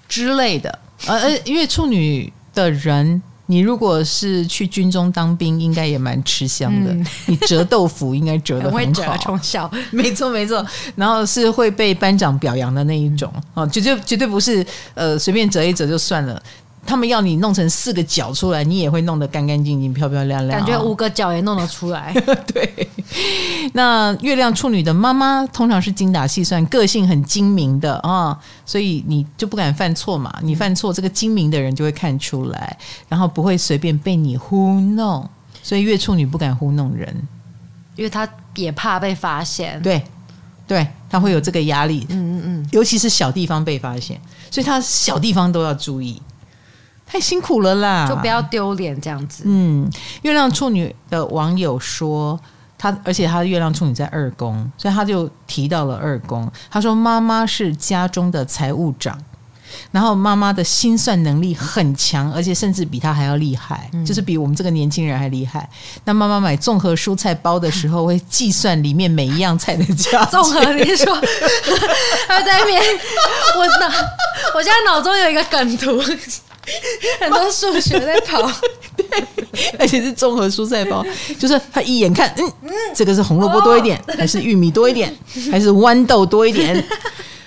之类的。呃呃，因为处女的人，你如果是去军中当兵，应该也蛮吃香的。嗯、你折豆腐应该折的很好，从小没错没错。然后是会被班长表扬的那一种哦，绝对绝对不是呃随便折一折就算了。他们要你弄成四个角出来，你也会弄得干干净净、漂漂亮亮。感觉五个角也弄得出来。对，那月亮处女的妈妈通常是精打细算、个性很精明的啊，所以你就不敢犯错嘛。你犯错，这个精明的人就会看出来，然后不会随便被你糊弄。所以月处女不敢糊弄人，因为她也怕被发现。对，对，她会有这个压力。嗯嗯嗯，尤其是小地方被发现，所以她小地方都要注意。太辛苦了啦，就不要丢脸这样子。嗯，月亮处女的网友说，他而且他的月亮处女在二宫，所以他就提到了二宫。他说妈妈是家中的财务长，然后妈妈的心算能力很强，而且甚至比他还要厉害，嗯、就是比我们这个年轻人还厉害。那妈妈买综合蔬菜包的时候，会计算里面每一样菜的价。综合，你说，他在那边，我脑，我现在脑中有一个梗图。很多数学在跑，对，而且是综合蔬菜包，就是他一眼看，嗯，这个是红萝卜多一点，还是玉米多一点，还是豌豆多一点？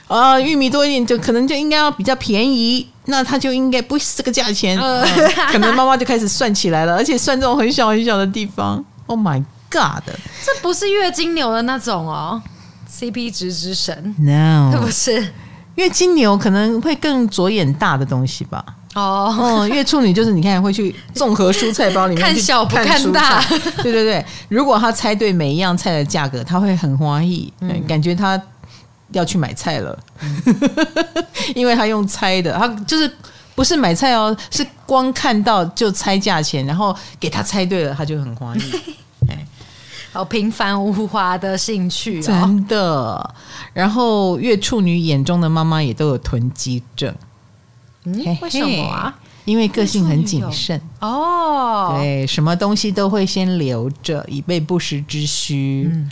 啊，玉米多一点就可能就应该要比较便宜，那他就应该不是这个价钱，嗯，可能妈妈就开始算起来了，而且算这种很小很小的地方。Oh my God，这不是月经牛的那种哦，CP 值之神，No，这不是。月金牛可能会更着眼大的东西吧。哦，月处女就是你看会去综合蔬菜包里面看小不看大，对对对。如果他猜对每一样菜的价格，他会很欢喜，嗯、感觉他要去买菜了，嗯、因为他用猜的，他就是不是买菜哦，是光看到就猜价钱，然后给他猜对了，他就很欢喜。好平凡无华的兴趣，真的。然后月处女眼中的妈妈也都有囤积症。嗯，为什么啊？因为个性很谨慎哦，对，什么东西都会先留着，以备不时之需。嗯，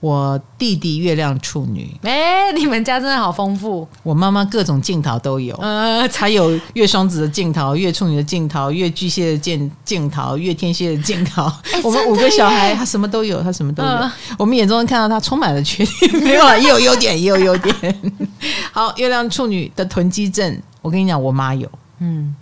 我弟弟月亮处女，哎、欸，你们家真的好丰富。我妈妈各种镜头都有，呃，才有月双子的镜头、月处女的镜头、月巨蟹的镜镜头、月天蝎的镜头。欸、我们五个小孩，他什么都有，他什么都有。呃、我们眼中看到他充满了缺点，没有啊，也有优点，也有优点。好，月亮处女的囤积症，我跟你讲，我妈有，嗯。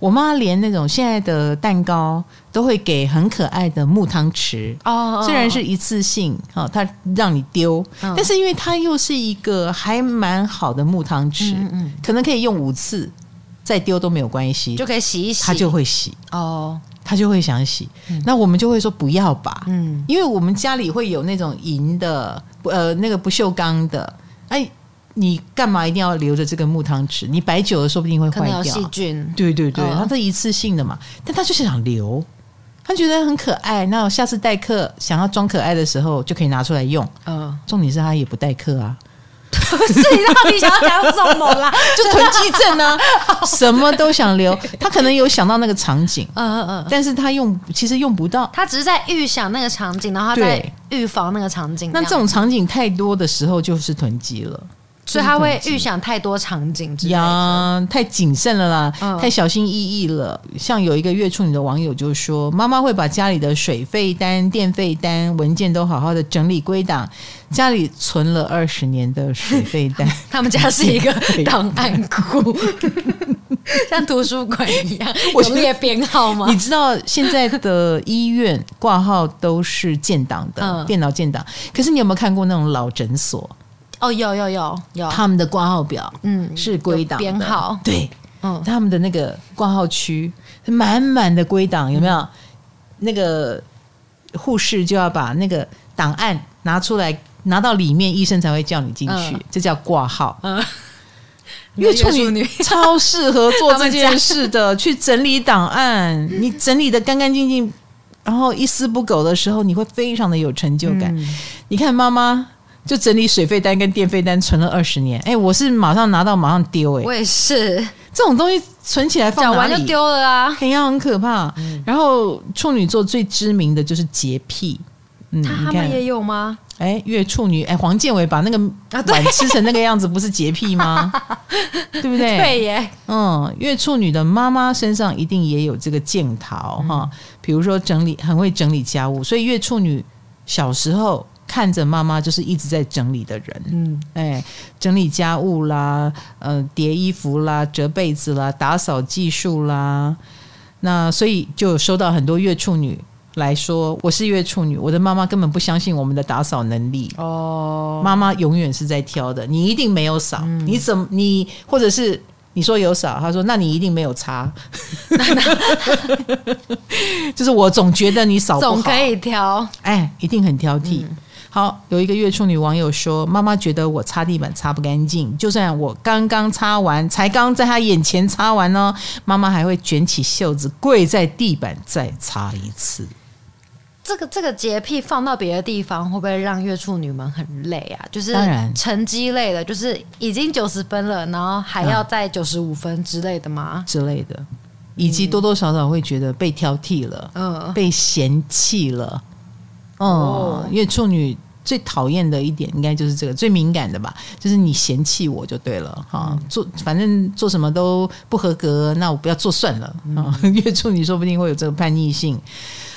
我妈连那种现在的蛋糕都会给很可爱的木汤匙哦，虽然是一次性，哈，她让你丢，但是因为它又是一个还蛮好的木汤匙，可能可以用五次，再丢都没有关系，就可以洗一洗，它就会洗哦，她就会想洗，那我们就会说不要吧，嗯，因为我们家里会有那种银的，呃，那个不锈钢的，哎。你干嘛一定要留着这个木汤匙？你摆久了说不定会坏掉。细菌。对对对，它是一次性的嘛，但他就是想留，他觉得很可爱。那我下次代课想要装可爱的时候，就可以拿出来用。嗯，重点是他也不代课啊。不是，你到底想要讲什么啦？就囤积症呢，什么都想留。他可能有想到那个场景，嗯嗯嗯，但是他用其实用不到。他只是在预想那个场景，然后他在预防那个场景。那这种场景太多的时候，就是囤积了。所以他会预想太多场景呀，太谨慎了啦，嗯、太小心翼翼了。像有一个月处女的网友就说：“妈妈会把家里的水费单、电费单、文件都好好的整理归档，家里存了二十年的水费单。他们家是一个 档案库，像图书馆一样，有列编号吗？你知道现在的医院挂号都是建档的，嗯、电脑建档。可是你有没有看过那种老诊所？”哦，有有有有，他们的挂号表，嗯，是归档编号，对，嗯，他们的那个挂号区满满的归档，有没有？嗯、那个护士就要把那个档案拿出来，拿到里面，医生才会叫你进去，嗯、这叫挂号。嗯，月处女。超适合做这件事的，去整理档案，你整理的干干净净，然后一丝不苟的时候，你会非常的有成就感。嗯、你看妈妈。就整理水费单跟电费单存了二十年，哎、欸，我是马上拿到马上丢，哎，我也是，这种东西存起来放完就丢了啊，很很可怕。嗯、然后处女座最知名的就是洁癖，嗯，他们也有吗？哎、欸，月处女，哎、欸，黄建伟把那个碗吃成那个样子，不是洁癖吗？对不对？对耶，嗯，月处女的妈妈身上一定也有这个镜头哈，比如说整理，很会整理家务，所以月处女小时候。看着妈妈就是一直在整理的人，嗯，哎，整理家务啦，呃，叠衣服啦，折被子啦，打扫技术啦，那所以就收到很多月处女来说，我是月处女，我的妈妈根本不相信我们的打扫能力。哦，妈妈永远是在挑的，你一定没有扫，嗯、你怎么你或者是你说有扫，他说那你一定没有擦，就是我总觉得你扫，总可以挑，哎，一定很挑剔。嗯好，有一个月处女网友说：“妈妈觉得我擦地板擦不干净，就算我刚刚擦完，才刚在她眼前擦完呢，妈妈还会卷起袖子跪在地板再擦一次。”这个这个洁癖放到别的地方，会不会让月处女们很累啊？就是成绩累了，就是已经九十分了，然后还要再九十五分之类的吗？之类的，以及多多少少会觉得被挑剔了，嗯，被嫌弃了。哦，因为处女最讨厌的一点，应该就是这个最敏感的吧，就是你嫌弃我就对了哈，做反正做什么都不合格，那我不要做算了啊。月 处女说不定会有这个叛逆性。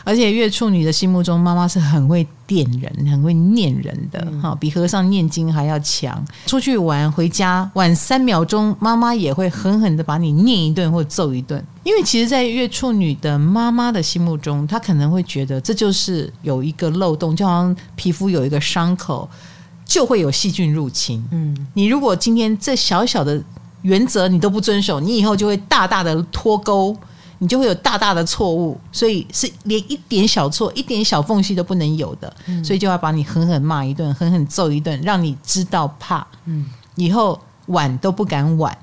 而且月处女的心目中，妈妈是很会电人、很会念人的，哈、嗯，比和尚念经还要强。出去玩回家晚三秒钟，妈妈也会狠狠的把你念一顿或揍一顿。因为其实，在月处女的妈妈的心目中，她可能会觉得这就是有一个漏洞，就好像皮肤有一个伤口，就会有细菌入侵。嗯，你如果今天这小小的原则你都不遵守，你以后就会大大的脱钩。你就会有大大的错误，所以是连一点小错、一点小缝隙都不能有的，嗯、所以就要把你狠狠骂一顿，狠狠揍一顿，让你知道怕。嗯，以后晚都不敢晚，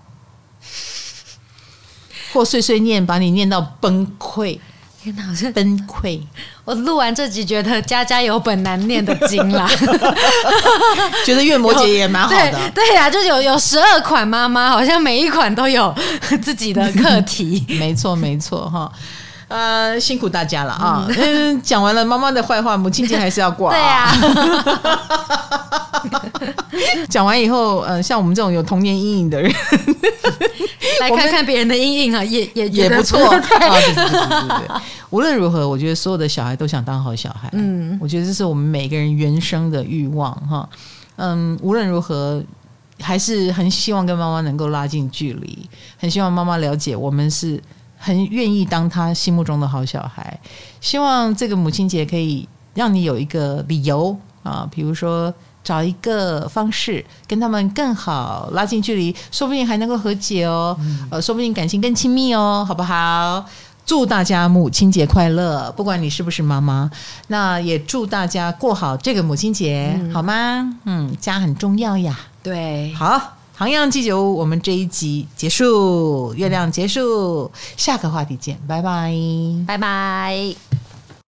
或碎碎念，把你念到崩溃。天哪，好像崩溃！我录完这集，觉得家家有本难念的经啦。觉得月摩羯也蛮好的。对呀、啊，就有有十二款妈妈，好像每一款都有自己的课题。没错，没错哈。呃，辛苦大家了啊！嗯，讲完了妈妈的坏话，母亲节还是要过。对啊。讲完以后，呃，像我们这种有童年阴影的人，来看看别人的阴影啊，也也也不错。对对对对。无论如何，我觉得所有的小孩都想当好小孩。嗯，我觉得这是我们每个人原生的欲望哈。嗯，无论如何。还是很希望跟妈妈能够拉近距离，很希望妈妈了解我们是很愿意当他心目中的好小孩。希望这个母亲节可以让你有一个理由啊，比如说找一个方式跟他们更好拉近距离，说不定还能够和解哦，呃，说不定感情更亲密哦，好不好？祝大家母亲节快乐！不管你是不是妈妈，那也祝大家过好这个母亲节，嗯、好吗？嗯，家很重要呀。对，好，唐阳鸡酒，我们这一集结束，月亮结束，下个话题见，拜拜，拜拜。